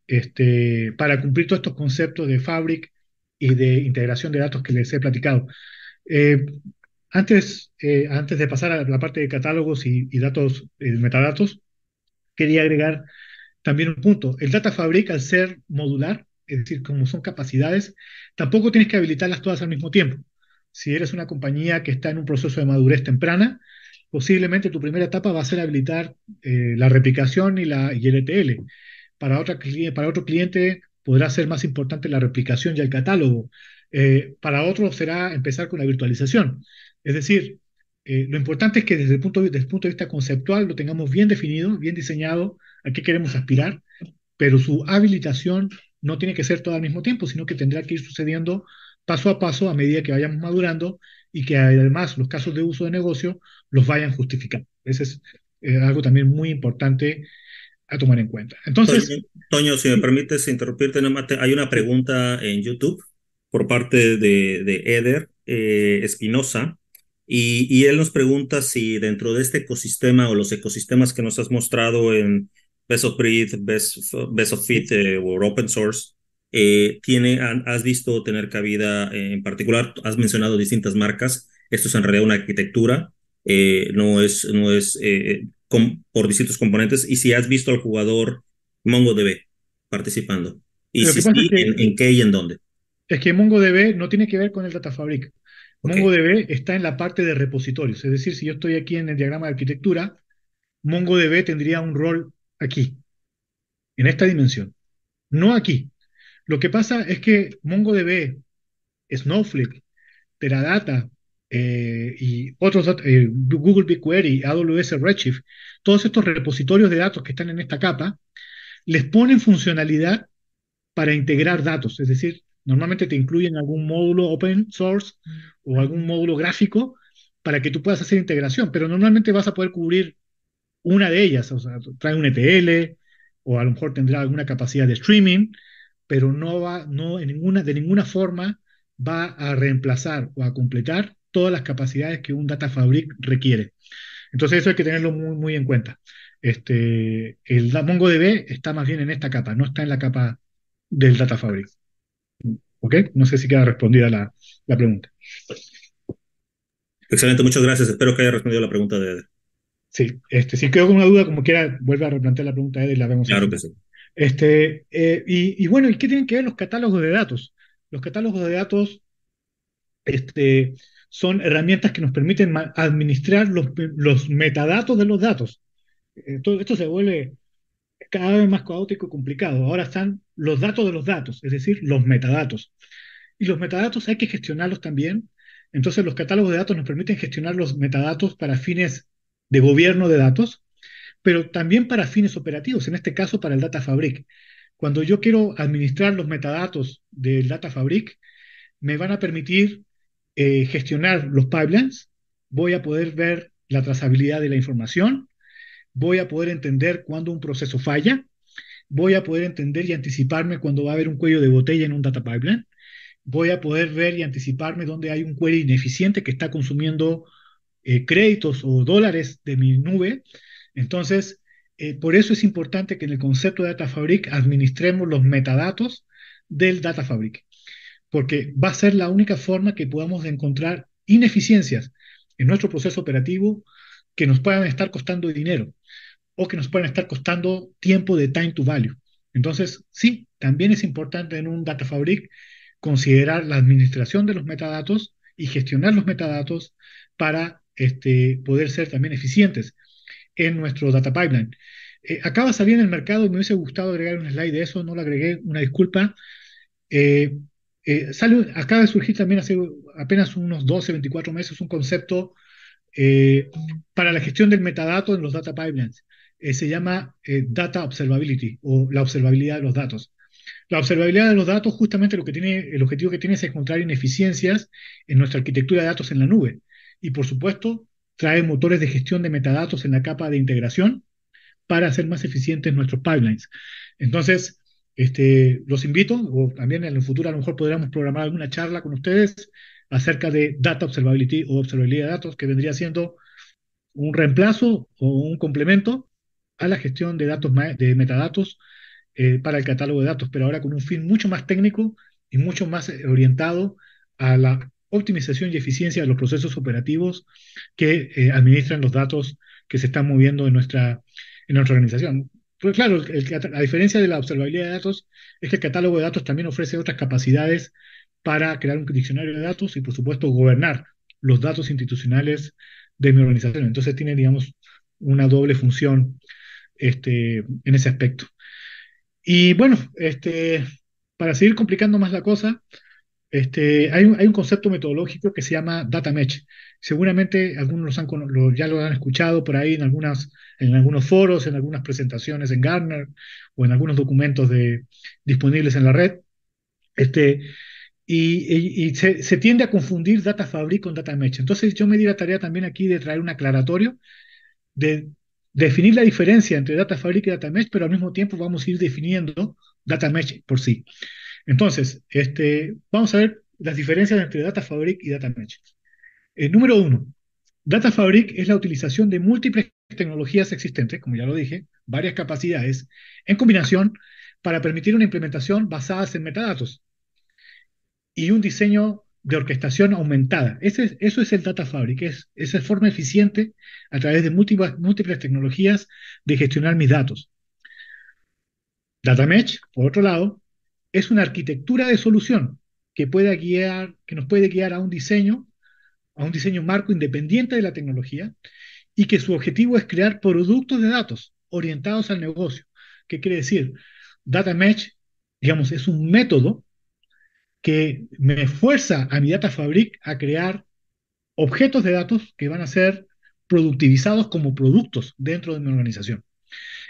este, para cumplir todos estos conceptos de Fabric y de integración de datos que les he platicado. Eh, antes, eh, antes de pasar a la parte de catálogos y, datos, eh, metadatos, quería agregar también un punto. El Data Fabric, al ser modular, es decir, como son capacidades, tampoco tienes que habilitarlas todas al mismo tiempo. Si eres una compañía que está en un proceso de madurez temprana, posiblemente tu primera etapa va a ser habilitar la replicación y, la, y el ETL para, para otro cliente podrá ser más importante la replicación y el catálogo. Eh, para otro será empezar con la virtualización. Es decir, eh, lo importante es que desde el, punto, desde el punto de vista conceptual lo tengamos bien definido, bien diseñado, a qué queremos aspirar, pero su habilitación no tiene que ser todo al mismo tiempo, sino que tendrá que ir sucediendo paso a paso a medida que vayamos madurando y que además los casos de uso de negocio los vayan justificando. Ese es eh, algo también muy importante a tomar en cuenta. Entonces, Toño, si me permites interrumpirte, hay una pregunta en YouTube por parte de, de Eder eh, Espinosa y, él nos pregunta si dentro de este ecosistema o los ecosistemas que nos has mostrado en Best of Breed, Best, of Fit eh, o Open Source, eh, tiene, has visto tener cabida en particular, has mencionado distintas marcas, esto es en realidad una arquitectura, no es, no es por distintos componentes y si has visto al jugador MongoDB participando. Y si sí, en, qué y en dónde. Es que MongoDB no tiene que ver con el Data Fabric. MongoDB está en la parte de repositorios. Es decir, si yo estoy aquí en el diagrama de arquitectura, MongoDB tendría un rol aquí, en esta dimensión. No aquí. Lo que pasa es que MongoDB, Snowflake, Teradata, eh, y otros eh, Google BigQuery, AWS Redshift, todos estos repositorios de datos que están en esta capa, les ponen funcionalidad para integrar datos, es decir, normalmente te incluyen algún módulo open source o algún módulo gráfico para que tú puedas hacer integración, pero normalmente vas a poder cubrir una de ellas, o sea, trae un ETL o a lo mejor tendrá alguna capacidad de streaming, pero no va, no en ninguna, de ninguna forma va a reemplazar o a completar todas las capacidades que un Data Fabric requiere. Entonces eso hay que tenerlo muy, muy en cuenta. Este, el MongoDB está más bien en esta capa, no está en la capa del Data Fabric. ¿Ok? No sé si queda respondida la, la pregunta. Excelente, muchas gracias. Espero que haya respondido la pregunta de. Sí, este, si quedó con una duda, como quiera, vuelve a replantear la pregunta y la vemos. Claro que sí. Este, eh, y, y, bueno, ¿y qué tienen que ver los catálogos de datos? Los catálogos de datos este, son herramientas que nos permiten administrar los, los metadatos de los datos. Eh, todo esto se vuelve cada vez más caótico y complicado. Ahora están los datos de los datos, es decir, los metadatos. Y los metadatos hay que gestionarlos también. Entonces los catálogos de datos nos permiten gestionar los metadatos para fines de gobierno de datos, pero también para fines operativos, en este caso para el Data Fabric. Cuando yo quiero administrar los metadatos del Data Fabric, me van a permitir eh, gestionar los pipelines, voy a poder ver la trazabilidad de la información, voy a poder entender cuando un proceso falla, voy a poder entender y anticiparme cuando va a haber un cuello de botella en un data pipeline, voy a poder ver y anticiparme dónde hay un query ineficiente que está consumiendo eh, créditos o dólares de mi nube. Entonces, eh, por eso es importante que en el concepto de Data Fabric administremos los metadatos del Data Fabric, porque va a ser la única forma que podamos encontrar ineficiencias en nuestro proceso operativo que nos puedan estar costando dinero o que nos puedan estar costando tiempo de time to value. Entonces, sí, también es importante en un Data Fabric considerar la administración de los metadatos y gestionar los metadatos para este, poder ser también eficientes en nuestro data pipeline. Eh, acaba salir en el mercado me hubiese gustado agregar un slide de eso, no lo agregué, una disculpa. Eh, eh, sale, acaba de surgir también hace apenas unos 12, 24 meses un concepto eh, para la gestión del metadato en los data pipelines. Eh, se llama eh, Data Observability o la observabilidad de los datos. La observabilidad de los datos justamente lo que tiene, el objetivo que tiene es encontrar ineficiencias en nuestra arquitectura de datos en la nube. Y por supuesto, trae motores de gestión de metadatos en la capa de integración para hacer más eficientes nuestros pipelines. Entonces, este, los invito, o también en el futuro a lo mejor podríamos programar alguna charla con ustedes acerca de Data Observability o observabilidad de datos, que vendría siendo un reemplazo o un complemento a la gestión de datos de metadatos eh, para el catálogo de datos, pero ahora con un fin mucho más técnico y mucho más eh, orientado a la optimización y eficiencia de los procesos operativos que eh, administran los datos que se están moviendo en nuestra, en nuestra organización. Pues claro, la diferencia de la observabilidad de datos es que el catálogo de datos también ofrece otras capacidades para crear un diccionario de datos y, por supuesto, gobernar los datos institucionales de mi organización. Entonces tiene, digamos, una doble función este, en ese aspecto. Y bueno, este, para seguir complicando más la cosa, este, hay, un, hay un concepto metodológico que se llama data mesh. Seguramente algunos han, ya lo han escuchado por ahí en, algunas, en algunos foros, en algunas presentaciones en Gartner o en algunos documentos de, disponibles en la red. Este, y, se, tiende a confundir Data Fabric con Data Mesh. Entonces yo me di la tarea también aquí de traer un aclaratorio, de definir la diferencia entre Data Fabric y Data Mesh, pero al mismo tiempo vamos a ir definiendo Data Mesh por sí. Entonces, este, vamos a ver las diferencias entre Data Fabric y Data Mesh. Eh, número uno, Data Fabric es la utilización de múltiples tecnologías existentes, como ya lo dije, varias capacidades, en combinación para permitir una implementación basada en metadatos y un diseño de orquestación aumentada. Ese, eso es el Data Fabric, es esa forma eficiente a través de múltiples, múltiples tecnologías de gestionar mis datos. Data Mesh, por otro lado, es una arquitectura de solución que, guiar, que nos puede guiar a un diseño, a un diseño marco independiente de la tecnología y que su objetivo es crear productos de datos orientados al negocio. ¿Qué quiere decir? Data Mesh, digamos, es un método que me fuerza a mi Data Fabric a crear objetos de datos que van a ser productivizados como productos dentro de mi organización.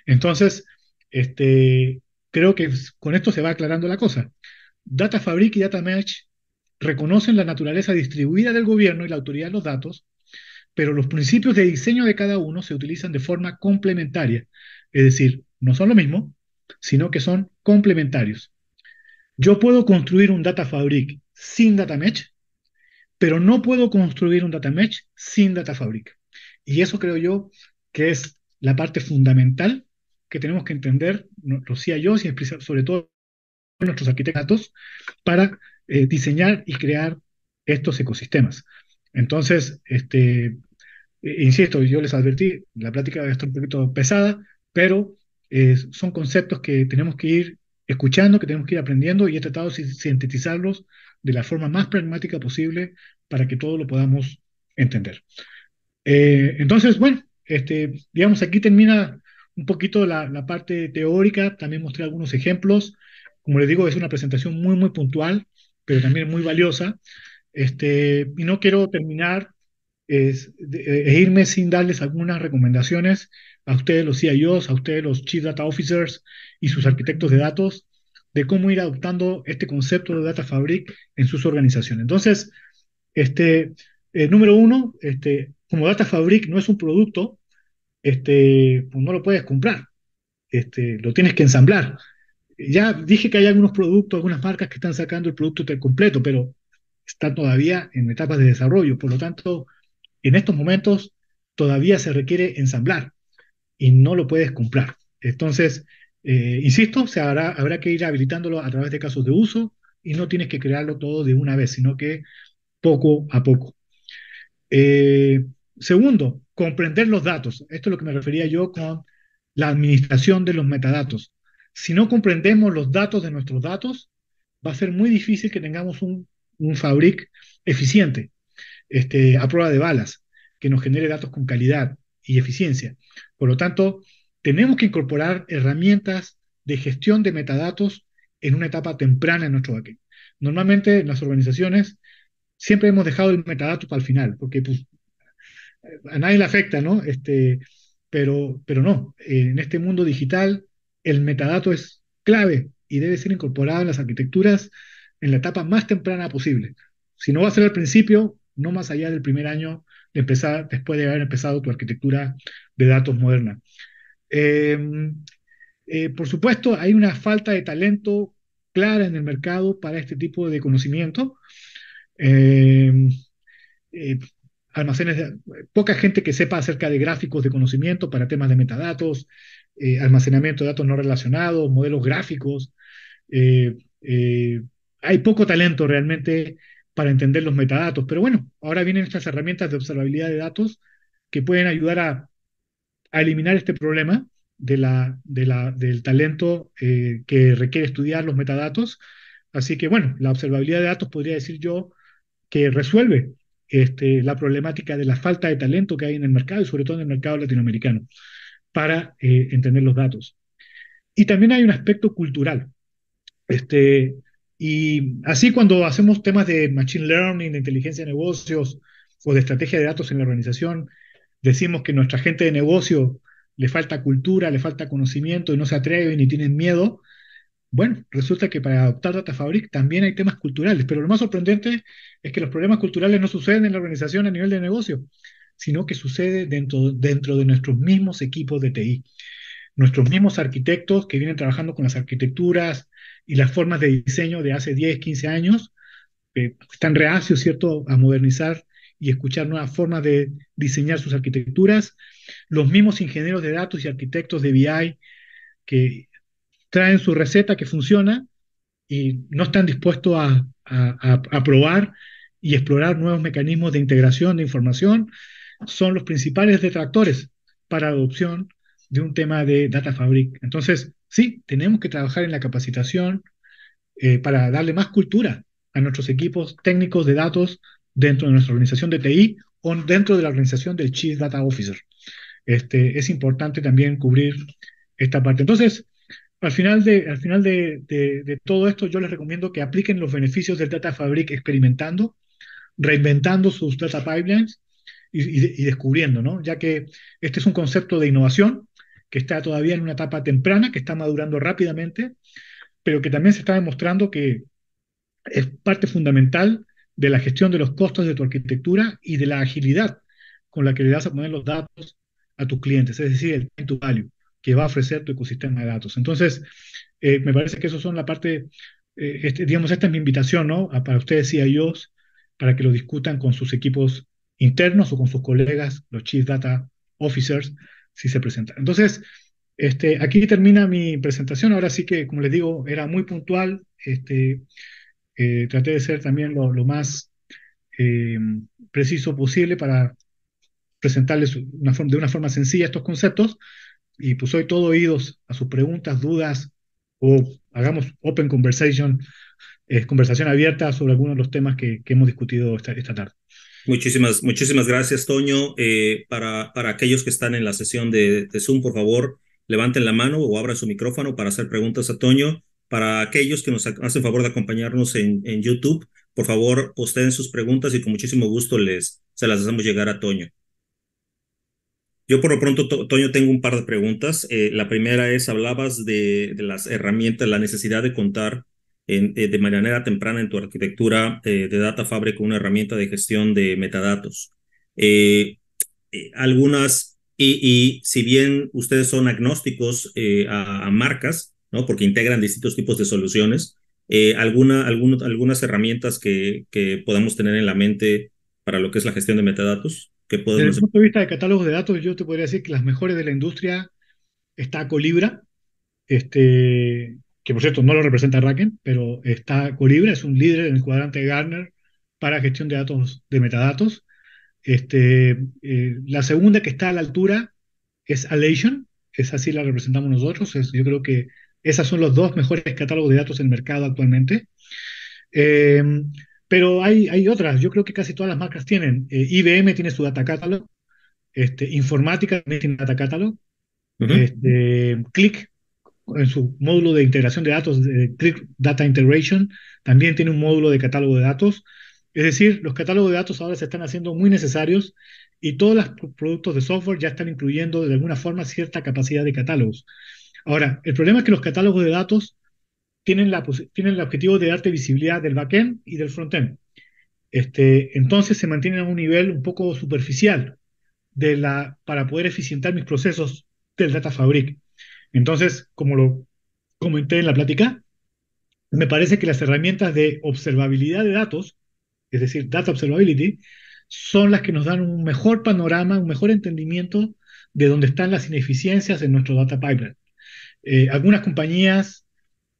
Entonces, este, creo que con esto se va aclarando la cosa. Data Fabric y Data Mesh reconocen la naturaleza distribuida del gobierno y la autoridad de los datos, pero los principios de diseño de cada uno se utilizan de forma complementaria. Es decir, no son lo mismo, sino que son complementarios. Yo puedo construir un Data Fabric sin Data Mesh, pero no puedo construir un Data Mesh sin Data Fabric. Y eso creo yo que es la parte fundamental que tenemos que entender CIOs y sobre todo nuestros arquitectos para eh, diseñar y crear estos ecosistemas. Entonces, este, insisto, yo les advertí, la plática va a estar un poquito pesada, pero eh, son conceptos que tenemos que ir escuchando, que tenemos que ir aprendiendo y he tratado de sintetizarlos de la forma más pragmática posible para que todos lo podamos entender. Eh, entonces, bueno, este, digamos, aquí termina un poquito la, parte teórica, también mostré algunos ejemplos. Como les digo, es una presentación muy, muy puntual, pero también muy valiosa. Este, y no quiero terminar es, e irme sin darles algunas recomendaciones a ustedes los CIOs, a ustedes los Chief Data Officers y sus arquitectos de datos, de cómo ir adoptando este concepto de Data Fabric en sus organizaciones. Entonces, este, eh, número uno, este, como Data Fabric no es un producto, este, pues no lo puedes comprar, este, lo tienes que ensamblar. Ya dije que hay algunos productos, algunas marcas que están sacando el producto completo, pero está todavía en etapas de desarrollo. Por lo tanto, en estos momentos todavía se requiere ensamblar y no lo puedes comprar. Entonces, eh, insisto, habrá que ir habilitándolo a través de casos de uso y no tienes que crearlo todo de una vez, sino que poco a poco. Eh, segundo, comprender los datos. Esto es lo que me refería yo con la administración de los metadatos. Si no comprendemos los datos de nuestros datos, va a ser muy difícil que tengamos un, un fabric eficiente, este, a prueba de balas, que nos genere datos con calidad y eficiencia. Por lo tanto, tenemos que incorporar herramientas de gestión de metadatos en una etapa temprana en nuestro backend. Normalmente en las organizaciones siempre hemos dejado el metadato para el final, porque pues, a nadie le afecta, ¿no? Este, pero, pero no, en este mundo digital el metadato es clave y debe ser incorporado en las arquitecturas en la etapa más temprana posible. Si no va a ser al principio, no más allá del primer año de empezar, después de haber empezado tu arquitectura de datos moderna. Em, eh, por supuesto, hay una falta de talento clara en el mercado para este tipo de conocimiento. Em, eh, almacenes, de, poca gente que sepa acerca de gráficos de conocimiento para temas de metadatos, eh, almacenamiento de datos no relacionados, modelos gráficos. hay poco talento realmente para entender los metadatos, pero bueno, ahora vienen estas herramientas de observabilidad de datos que pueden ayudar a eliminar este problema de la, de la, del talento eh, que requiere estudiar los metadatos. Así que, bueno, la observabilidad de datos podría decir yo que resuelve este, la problemática de la falta de talento que hay en el mercado y sobre todo en el mercado latinoamericano para eh, entender los datos. Y también hay un aspecto cultural. Este, y así cuando hacemos temas de machine learning, de inteligencia de negocios o de estrategia de datos en la organización, decimos que nuestra gente de negocio le falta cultura, le falta conocimiento y no se atreven ni tienen miedo, bueno, resulta que para adoptar Data Fabric también hay temas culturales, pero lo más sorprendente es que los problemas culturales no suceden en la organización a nivel de negocio, sino que sucede dentro, dentro de nuestros mismos equipos de TI. Nuestros mismos arquitectos que vienen trabajando con las arquitecturas y las formas de diseño de hace 10, 15 años, eh, están reacios, ¿cierto?, a modernizar y escuchar nuevas formas de diseñar sus arquitecturas. Los mismos ingenieros de datos y arquitectos de BI que traen su receta que funciona y no están dispuestos a, a, probar y explorar nuevos mecanismos de integración de información, son los principales detractores para adopción de un tema de Data Fabric. Entonces, sí, tenemos que trabajar en la capacitación eh, para darle más cultura a nuestros equipos técnicos de datos dentro de nuestra organización de TI o dentro de la organización del Chief Data Officer. Este, es importante también cubrir esta parte. Entonces, al final, de, al final de, de, todo esto, yo les recomiendo que apliquen los beneficios del Data Fabric experimentando, reinventando sus data pipelines y, y, descubriendo, ¿no? Ya que este es un concepto de innovación que está todavía en una etapa temprana, que está madurando rápidamente, pero que también se está demostrando que es parte fundamental de la gestión de los costos de tu arquitectura y de la agilidad con la que le das a poner los datos a tus clientes, es decir, el time to value que va a ofrecer tu ecosistema de datos. Entonces, eh, me parece que eso son la parte, eh, este, digamos, esta es mi invitación, ¿no? para ustedes y a ellos, para que lo discutan con sus equipos internos o con sus colegas, los Chief Data Officers, si se presenta. Entonces, este, aquí termina mi presentación. Ahora sí que, como les digo, era muy puntual. Este, eh, traté de ser también lo, más eh, preciso posible para presentarles de una forma sencilla estos conceptos. Y pues soy todo oídos a sus preguntas, dudas o hagamos open conversation, eh, conversación abierta sobre algunos de los temas que, que hemos discutido esta, esta tarde. Muchísimas, muchísimas gracias, Toño. Eh, para, para aquellos que están en la sesión de, de, Zoom, por favor, levanten la mano o abran su micrófono para hacer preguntas a Toño. Para aquellos que nos hacen favor de acompañarnos en, en YouTube, por favor, posteen sus preguntas y con muchísimo gusto les, se las hacemos llegar a Toño. Yo por lo pronto, Toño, tengo un par de preguntas. Eh, la primera es, hablabas de, las herramientas, la necesidad de contar en, eh, de manera temprana en tu arquitectura eh, de Data Fabric una herramienta de gestión de metadatos. Eh, algunas, y, si bien ustedes son agnósticos a, marcas, ¿no? porque integran distintos tipos de soluciones, alguna, alguna, algunas herramientas que podamos tener en la mente para lo que es la gestión de metadatos. Que Desde el punto de vista de catálogos de datos, yo te podría decir que las mejores de la industria está Colibra, este, que por cierto no lo representa Raken, pero está Colibra, es un líder en el cuadrante de Gartner para gestión de datos, de metadatos. Este, eh, la segunda que está a la altura es Alation, esa sí la representamos nosotros, es, yo creo que esas son los dos mejores catálogos de datos en el mercado actualmente. Eh, pero hay, hay otras, yo creo que casi todas las marcas tienen. Eh, IBM tiene su Data Catalog, este, Informática también tiene Data Catalog, uh -huh. este, Click en su módulo de integración de datos, de Click Data Integration, también tiene un módulo de catálogo de datos. Es decir, los catálogos de datos ahora se están haciendo muy necesarios y todos los productos de software ya están incluyendo de alguna forma cierta capacidad de catálogos. Ahora, el problema es que los catálogos de datos tienen, tienen el objetivo de darte visibilidad del backend y del frontend. Este, entonces se mantienen a un nivel un poco superficial de la, para poder eficientar mis procesos del Data Fabric. Entonces, como lo comenté en la plática, me parece que las herramientas de observabilidad de datos, es decir, Data Observability, son las que nos dan un mejor panorama, un mejor entendimiento de dónde están las ineficiencias en nuestro data pipeline. Eh, algunas compañías,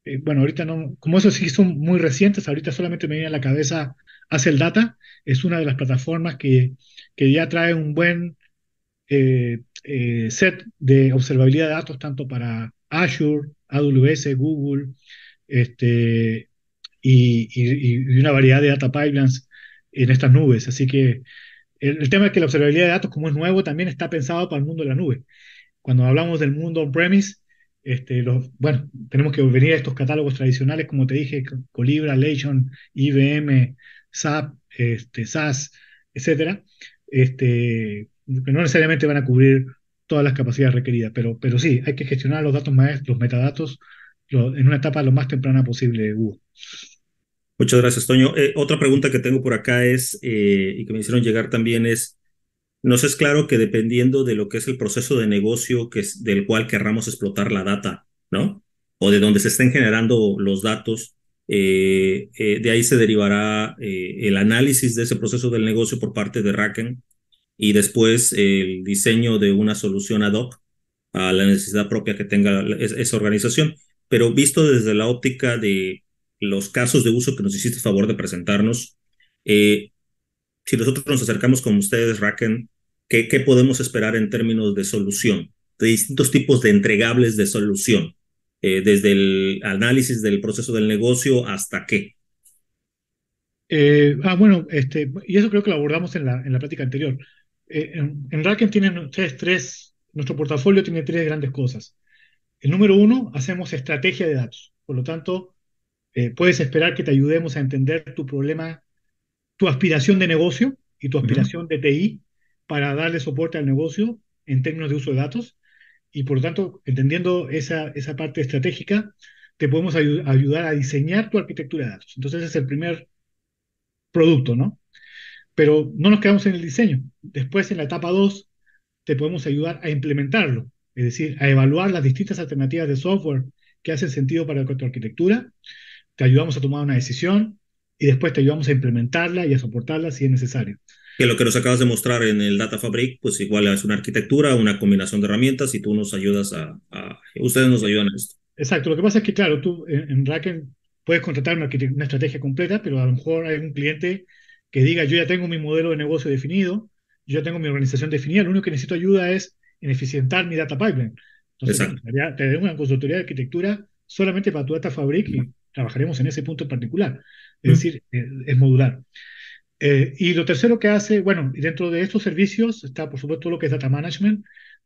eh, bueno, ahorita no, como eso sí son muy recientes, ahorita solamente me viene a la cabeza Hace el Data, es una de las plataformas que, que ya trae un buen eh, eh, set de observabilidad de datos tanto para Azure, AWS, Google, este, y, una variedad de data pipelines en estas nubes. Así que el, el, tema es que la observabilidad de datos, como es nuevo, también está pensado para el mundo de la nube. Cuando hablamos del mundo on-premise, este, los, bueno, tenemos que venir a estos catálogos tradicionales, como te dije, Colibra, Legion, IBM, SAP, este, SAS, etcétera. Este, no necesariamente van a cubrir todas las capacidades requeridas, pero, pero sí, hay que gestionar los datos maestros, los metadatos, en una etapa lo más temprana posible Google. Muchas gracias, Toño. Eh, otra pregunta que tengo por acá es, eh, y que me hicieron llegar también es, nos es claro que dependiendo de lo que es el proceso de negocio que del cual querramos explotar la data, ¿no? O de donde se estén generando los datos, eh, eh, de ahí se derivará eh, el análisis de ese proceso del negocio por parte de Raken y después el diseño de una solución ad hoc a la necesidad propia que tenga esa organización. Pero visto desde la óptica de los casos de uso que nos hiciste favor de presentarnos, si nosotros nos acercamos con ustedes, Raken, ¿qué, ¿qué podemos esperar en términos de solución? De distintos tipos de entregables de solución, eh, desde el análisis del proceso del negocio hasta qué. Eh, ah, bueno, este, y eso creo que lo abordamos en la, en la plática anterior. Eh, en, en Raken tienen ustedes tres, nuestro portafolio tiene tres grandes cosas. El número uno, hacemos estrategia de datos. Por lo tanto, puedes esperar que te ayudemos a entender tu problema, tu aspiración de negocio y tu aspiración uh -huh. de TI para darle soporte al negocio en términos de uso de datos. Y por lo tanto, entendiendo esa, esa parte estratégica, te podemos ayu ayudar a diseñar tu arquitectura de datos. Entonces, ese es el primer producto, ¿no? Pero no nos quedamos en el diseño. Después, en la etapa 2, te podemos ayudar a implementarlo, es decir, a evaluar las distintas alternativas de software que hacen sentido para tu arquitectura. Te ayudamos a tomar una decisión y después te ayudamos a implementarla y a soportarla si es necesario. Que lo que nos acabas de mostrar en el Data Fabric, pues igual es una arquitectura, una combinación de herramientas y tú nos ayudas a, ustedes nos ayudan a esto. Exacto, lo que pasa es que, claro, tú en, en Racken puedes contratar una, una, estrategia completa, pero a lo mejor hay un cliente que diga, yo ya tengo mi modelo de negocio definido, yo ya tengo mi organización definida, lo único que necesito ayuda es en eficientar mi data pipeline. Entonces, te daré una consultoría de arquitectura solamente para tu data fabric y trabajaremos en ese punto en particular. Es decir, eh, es modular. Eh, y lo tercero que hace, bueno, dentro de estos servicios está, por supuesto, lo que es data management,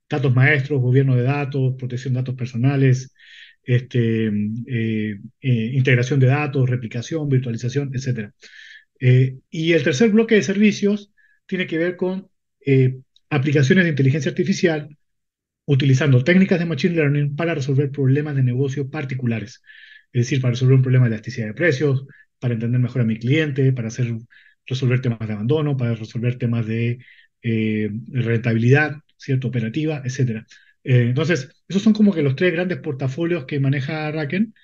datos maestros, gobierno de datos, protección de datos personales, este, eh, integración de datos, replicación, virtualización, etc. y el tercer bloque de servicios tiene que ver con aplicaciones de inteligencia artificial utilizando técnicas de Machine Learning para resolver problemas de negocio particulares. Es decir, para resolver un problema de elasticidad de precios, para entender mejor a mi cliente, para hacer, resolver temas de abandono, para resolver temas de eh, rentabilidad, ¿cierto? operativa, etc. Eh, entonces, esos son como que los tres grandes portafolios que maneja Raken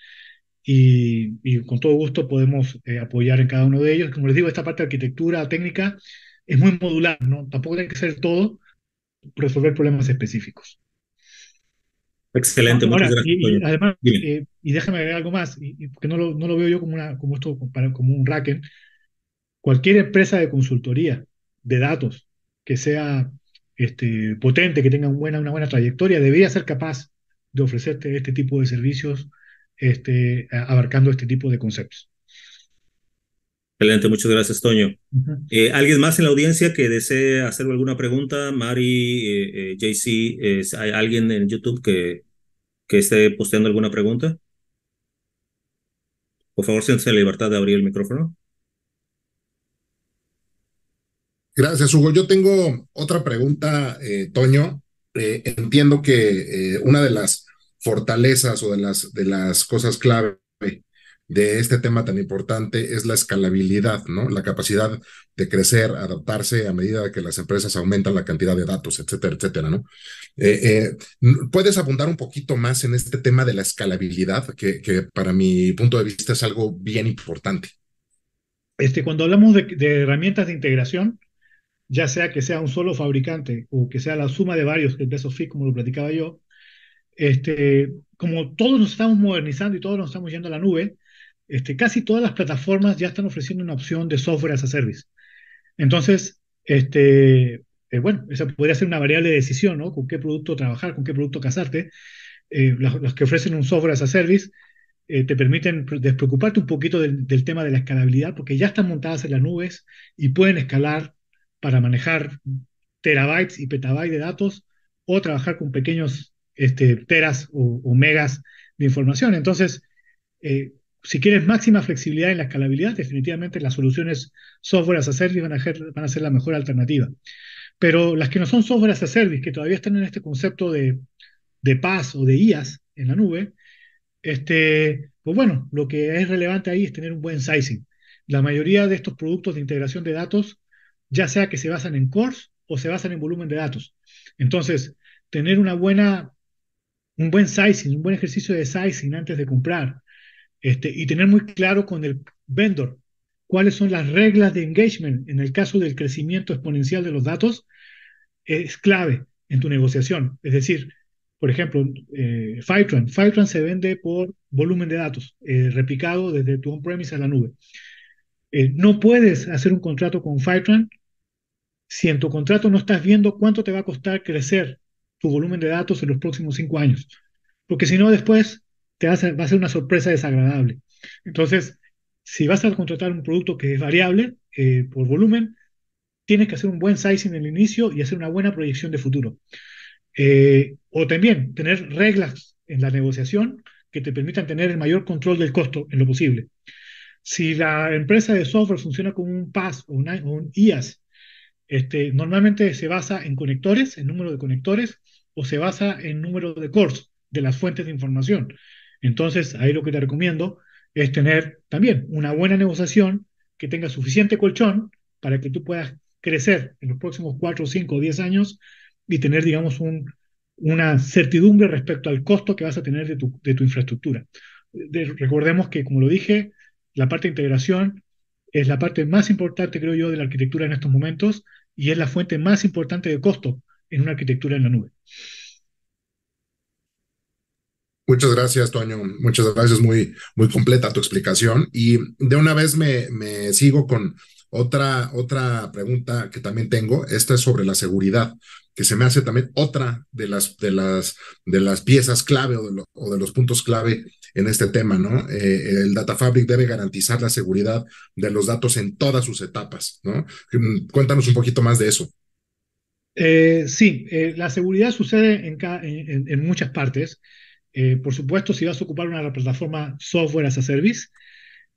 y, con todo gusto podemos eh, apoyar en cada uno de ellos. Como les digo, esta parte de arquitectura técnica es muy modular, ¿no? Tampoco tiene que ser todo resolver problemas específicos. Excelente, muchas gracias. Y, además, eh, y déjame agregar algo más, y, porque no lo, no lo, veo yo como, una, como esto, como un racken. Cualquier empresa de consultoría de datos que sea este, potente, que tenga buena, una buena trayectoria, debería ser capaz de ofrecerte este tipo de servicios este, abarcando este tipo de conceptos. Excelente, muchas gracias, Toño. Eh, ¿Alguien más en la audiencia que desee hacer alguna pregunta? Mari, eh, eh JC, ¿hay alguien en YouTube que, que esté posteando alguna pregunta? Por favor, siéntese la libertad de abrir el micrófono. Gracias, Hugo. Yo tengo otra pregunta, eh, Toño. entiendo que una de las fortalezas o de las, de las cosas clave de este tema tan importante es la escalabilidad, ¿no? La capacidad de crecer, adaptarse a medida que las empresas aumentan la cantidad de datos, etcétera, etcétera, ¿no? Eh, eh, ¿Puedes apuntar un poquito más en este tema de la escalabilidad, que, que, para mi punto de vista es algo bien importante? Este, cuando hablamos de, herramientas de integración, ya sea que sea un solo fabricante o que sea la suma de varios, que es Fit, como lo platicaba yo, este, como todos nos estamos modernizando y todos nos estamos yendo a la nube, este, casi todas las plataformas ya están ofreciendo una opción de software as a service. Entonces, este, eh, bueno, esa podría ser una variable de decisión, ¿no? Con qué producto trabajar, con qué producto casarte. Eh, los, que ofrecen un software as a service eh, te permiten despreocuparte un poquito del, tema de la escalabilidad, porque ya están montadas en las nubes y pueden escalar para manejar terabytes y petabytes de datos o trabajar con pequeños este, teras o, megas de información. Entonces, si quieres máxima flexibilidad en la escalabilidad, definitivamente las soluciones software as a service van a, ser, la mejor alternativa. Pero las que no son software as a service, que todavía están en este concepto de, de PaaS o de IaaS en la nube, este, pues bueno, lo que es relevante ahí es tener un buen sizing. La mayoría de estos productos de integración de datos, ya sea que se basan en cores o se basan en volumen de datos. Entonces, tener una buena, un buen sizing, un buen ejercicio de sizing antes de comprar, este, y tener muy claro con el vendor cuáles son las reglas de engagement en el caso del crecimiento exponencial de los datos es clave en tu negociación. Es decir, por ejemplo, eh, Fivetran. Se vende por volumen de datos eh, replicado desde tu on-premise a la nube. Eh, no puedes hacer un contrato con Fivetran si en tu contrato no estás viendo cuánto te va a costar crecer tu volumen de datos en los próximos cinco años. Porque si no, después te va a, ser, una sorpresa desagradable. Entonces, si vas a contratar un producto que es variable eh, por volumen, tienes que hacer un buen sizing en el inicio y hacer una buena proyección de futuro. Eh, o también tener reglas en la negociación que te permitan tener el mayor control del costo en lo posible. Si la empresa de software funciona con un PaaS o, un IaaS, este, normalmente se basa en conectores, en número de conectores, o se basa en número de cores de las fuentes de información. Entonces, ahí lo que te recomiendo es tener también una buena negociación que tenga suficiente colchón para que tú puedas crecer en los próximos 4, 5 o 10 años y tener, digamos, un, una certidumbre respecto al costo que vas a tener de tu, de tu infraestructura. recordemos que, como lo dije, la parte de integración es la parte más importante, creo yo, de la arquitectura en estos momentos y es la fuente más importante de costo en una arquitectura en la nube. Muchas gracias, Toño. Muchas gracias. Muy, muy completa tu explicación. Y de una vez me, me sigo con otra, otra pregunta que también tengo. Esta es sobre la seguridad, que se me hace también otra de las, de las, de las piezas clave o de, los puntos clave en este tema, ¿no? Eh, el Data Fabric debe garantizar la seguridad de los datos en todas sus etapas, ¿no? Cuéntanos un poquito más de eso. Eh, sí, eh, la seguridad sucede en, en, en muchas partes. Eh, por supuesto, si vas a ocupar una plataforma software as a service,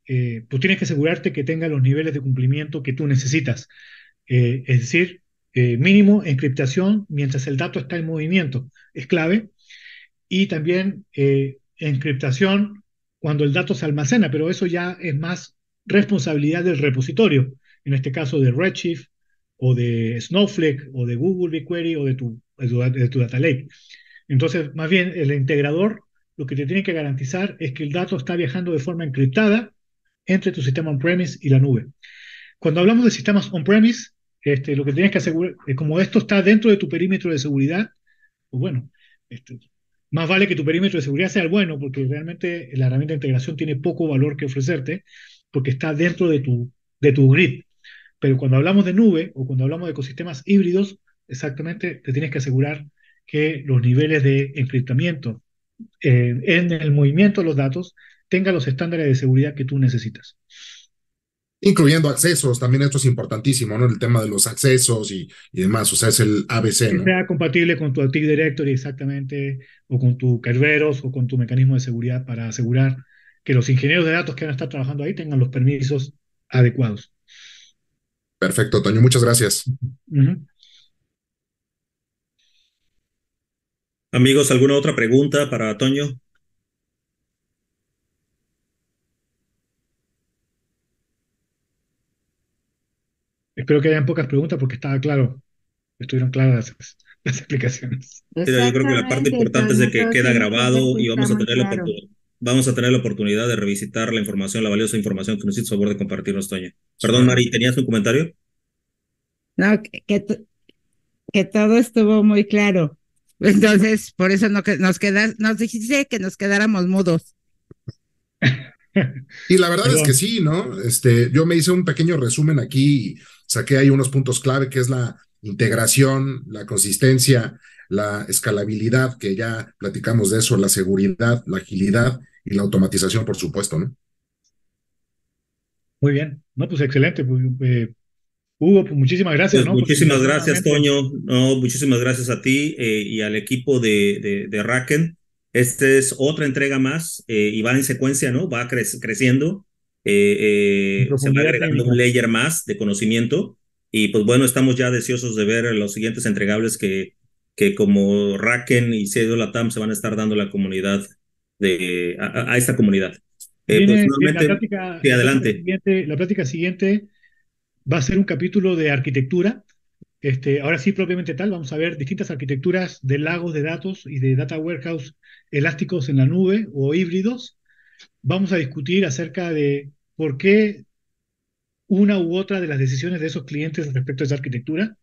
eh, tú tienes que asegurarte que tenga los niveles de cumplimiento que tú necesitas. Eh, es decir, mínimo encriptación mientras el dato está en movimiento es clave. Y también encriptación cuando el dato se almacena, pero eso ya es más responsabilidad del repositorio, en este caso de Redshift o de Snowflake o de Google BigQuery o de de tu Data Lake. Entonces, más bien, el integrador lo que te tiene que garantizar es que el dato está viajando de forma encriptada entre tu sistema on-premise y la nube. Cuando hablamos de sistemas on-premise, este, lo que tienes que asegurar, es como esto está dentro de tu perímetro de seguridad, pues bueno, este, más vale que tu perímetro de seguridad sea el bueno, porque realmente la herramienta de integración tiene poco valor que ofrecerte, porque está dentro de tu, de tu grid. Pero cuando hablamos de nube o cuando hablamos de ecosistemas híbridos, exactamente te tienes que asegurar que los niveles de encriptamiento eh, en el movimiento de los datos tengan los estándares de seguridad que tú necesitas. Incluyendo accesos, también esto es importantísimo, ¿no? El tema de los accesos y, y demás, o sea, es el ABC, ¿no? Que sea compatible con tu Active Directory exactamente, o con tu Kerberos, o con tu mecanismo de seguridad para asegurar que los ingenieros de datos que van a estar trabajando ahí tengan los permisos adecuados. Perfecto, Toño, muchas gracias. Amigos, ¿alguna otra pregunta para Toño? Espero que hayan pocas preguntas porque estaba claro, estuvieron claras las, explicaciones. Pero yo creo que la parte importante es de que queda grabado y vamos a tener la vamos a tener la oportunidad de revisitar la información, la valiosa información que nos hizo favor de compartirnos, Toño. Perdón, Mari, ¿tenías un comentario? No, que, que todo estuvo muy claro. Entonces, por eso no, nos, queda, nos dijiste que nos quedáramos mudos. Y la verdad es que sí, ¿no? Este, yo me hice un pequeño resumen aquí y saqué ahí unos puntos clave, que es la integración, la consistencia, la escalabilidad, que ya platicamos de eso, la seguridad, la agilidad y la automatización, por supuesto, ¿no? Muy bien, no, pues excelente. Pues, eh, Hugo, pues muchísimas gracias. Pues muchísimas gracias, Toño. No, muchísimas gracias a ti eh, y al equipo de, de, de Raken. Esta es otra entrega más eh, y va en secuencia, ¿no? Va creciendo. Eh, se va agregando un layer más de conocimiento. Y pues bueno, estamos ya deseosos de ver los siguientes entregables que, que como Raken y CEDO Latam se van a estar dando la comunidad de, a, esta comunidad. pues, la plática, adelante. la plática siguiente va a ser un capítulo de arquitectura. Este, ahora sí, propiamente tal, vamos a ver distintas arquitecturas de lagos de datos y de data warehouse elásticos en la nube o híbridos. Vamos a discutir acerca de por qué una u otra de las decisiones de esos clientes respecto a esa arquitectura,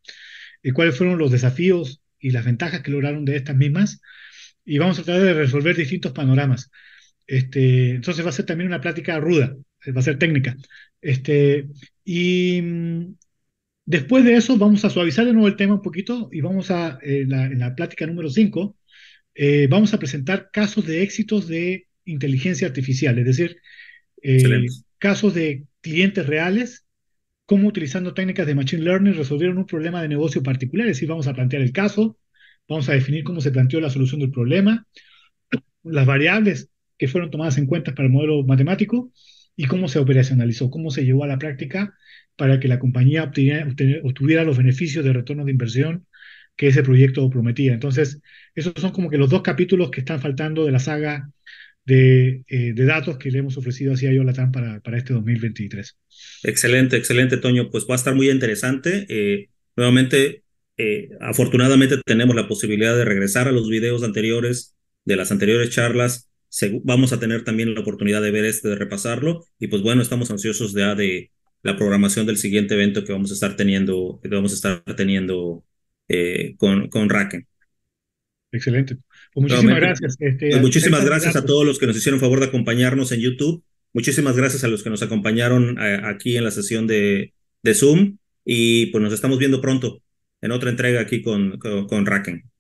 y cuáles fueron los desafíos y las ventajas que lograron de estas mismas, y vamos a tratar de resolver distintos panoramas. Este, entonces va a ser también una plática ruda, va a ser técnica. Este, y mm, después de eso vamos a suavizar de nuevo el tema un poquito y vamos a, en la, plática número 5, eh, vamos a presentar casos de éxitos de inteligencia artificial, es decir, eh, casos de clientes reales, cómo utilizando técnicas de Machine Learning resolvieron un problema de negocio particular, es decir, vamos a plantear el caso, vamos a definir cómo se planteó la solución del problema, las variables que fueron tomadas en cuenta para el modelo matemático y cómo se operacionalizó, cómo se llevó a la práctica para que la compañía obtuviera, los beneficios de retorno de inversión que ese proyecto prometía. Entonces, esos son como que los dos capítulos que están faltando de la saga de, eh, datos que le hemos ofrecido a yo Latam para, para este 2023. Excelente, excelente, Toño. Pues va a estar muy interesante. Eh, nuevamente, eh, afortunadamente tenemos la posibilidad de regresar a los videos anteriores de las anteriores charlas vamos a tener también la oportunidad de ver este, de repasarlo. Y pues bueno, estamos ansiosos ya de, la programación del siguiente evento que vamos a estar teniendo, que vamos a estar teniendo eh, con, con Raken. Excelente. Pues muchísimas gracias. Este, pues muchísimas gracias a todos los que nos hicieron favor de acompañarnos en YouTube. Muchísimas gracias a los que nos acompañaron eh, aquí en la sesión de, de Zoom y pues nos estamos viendo pronto en otra entrega aquí con, con, con Raken.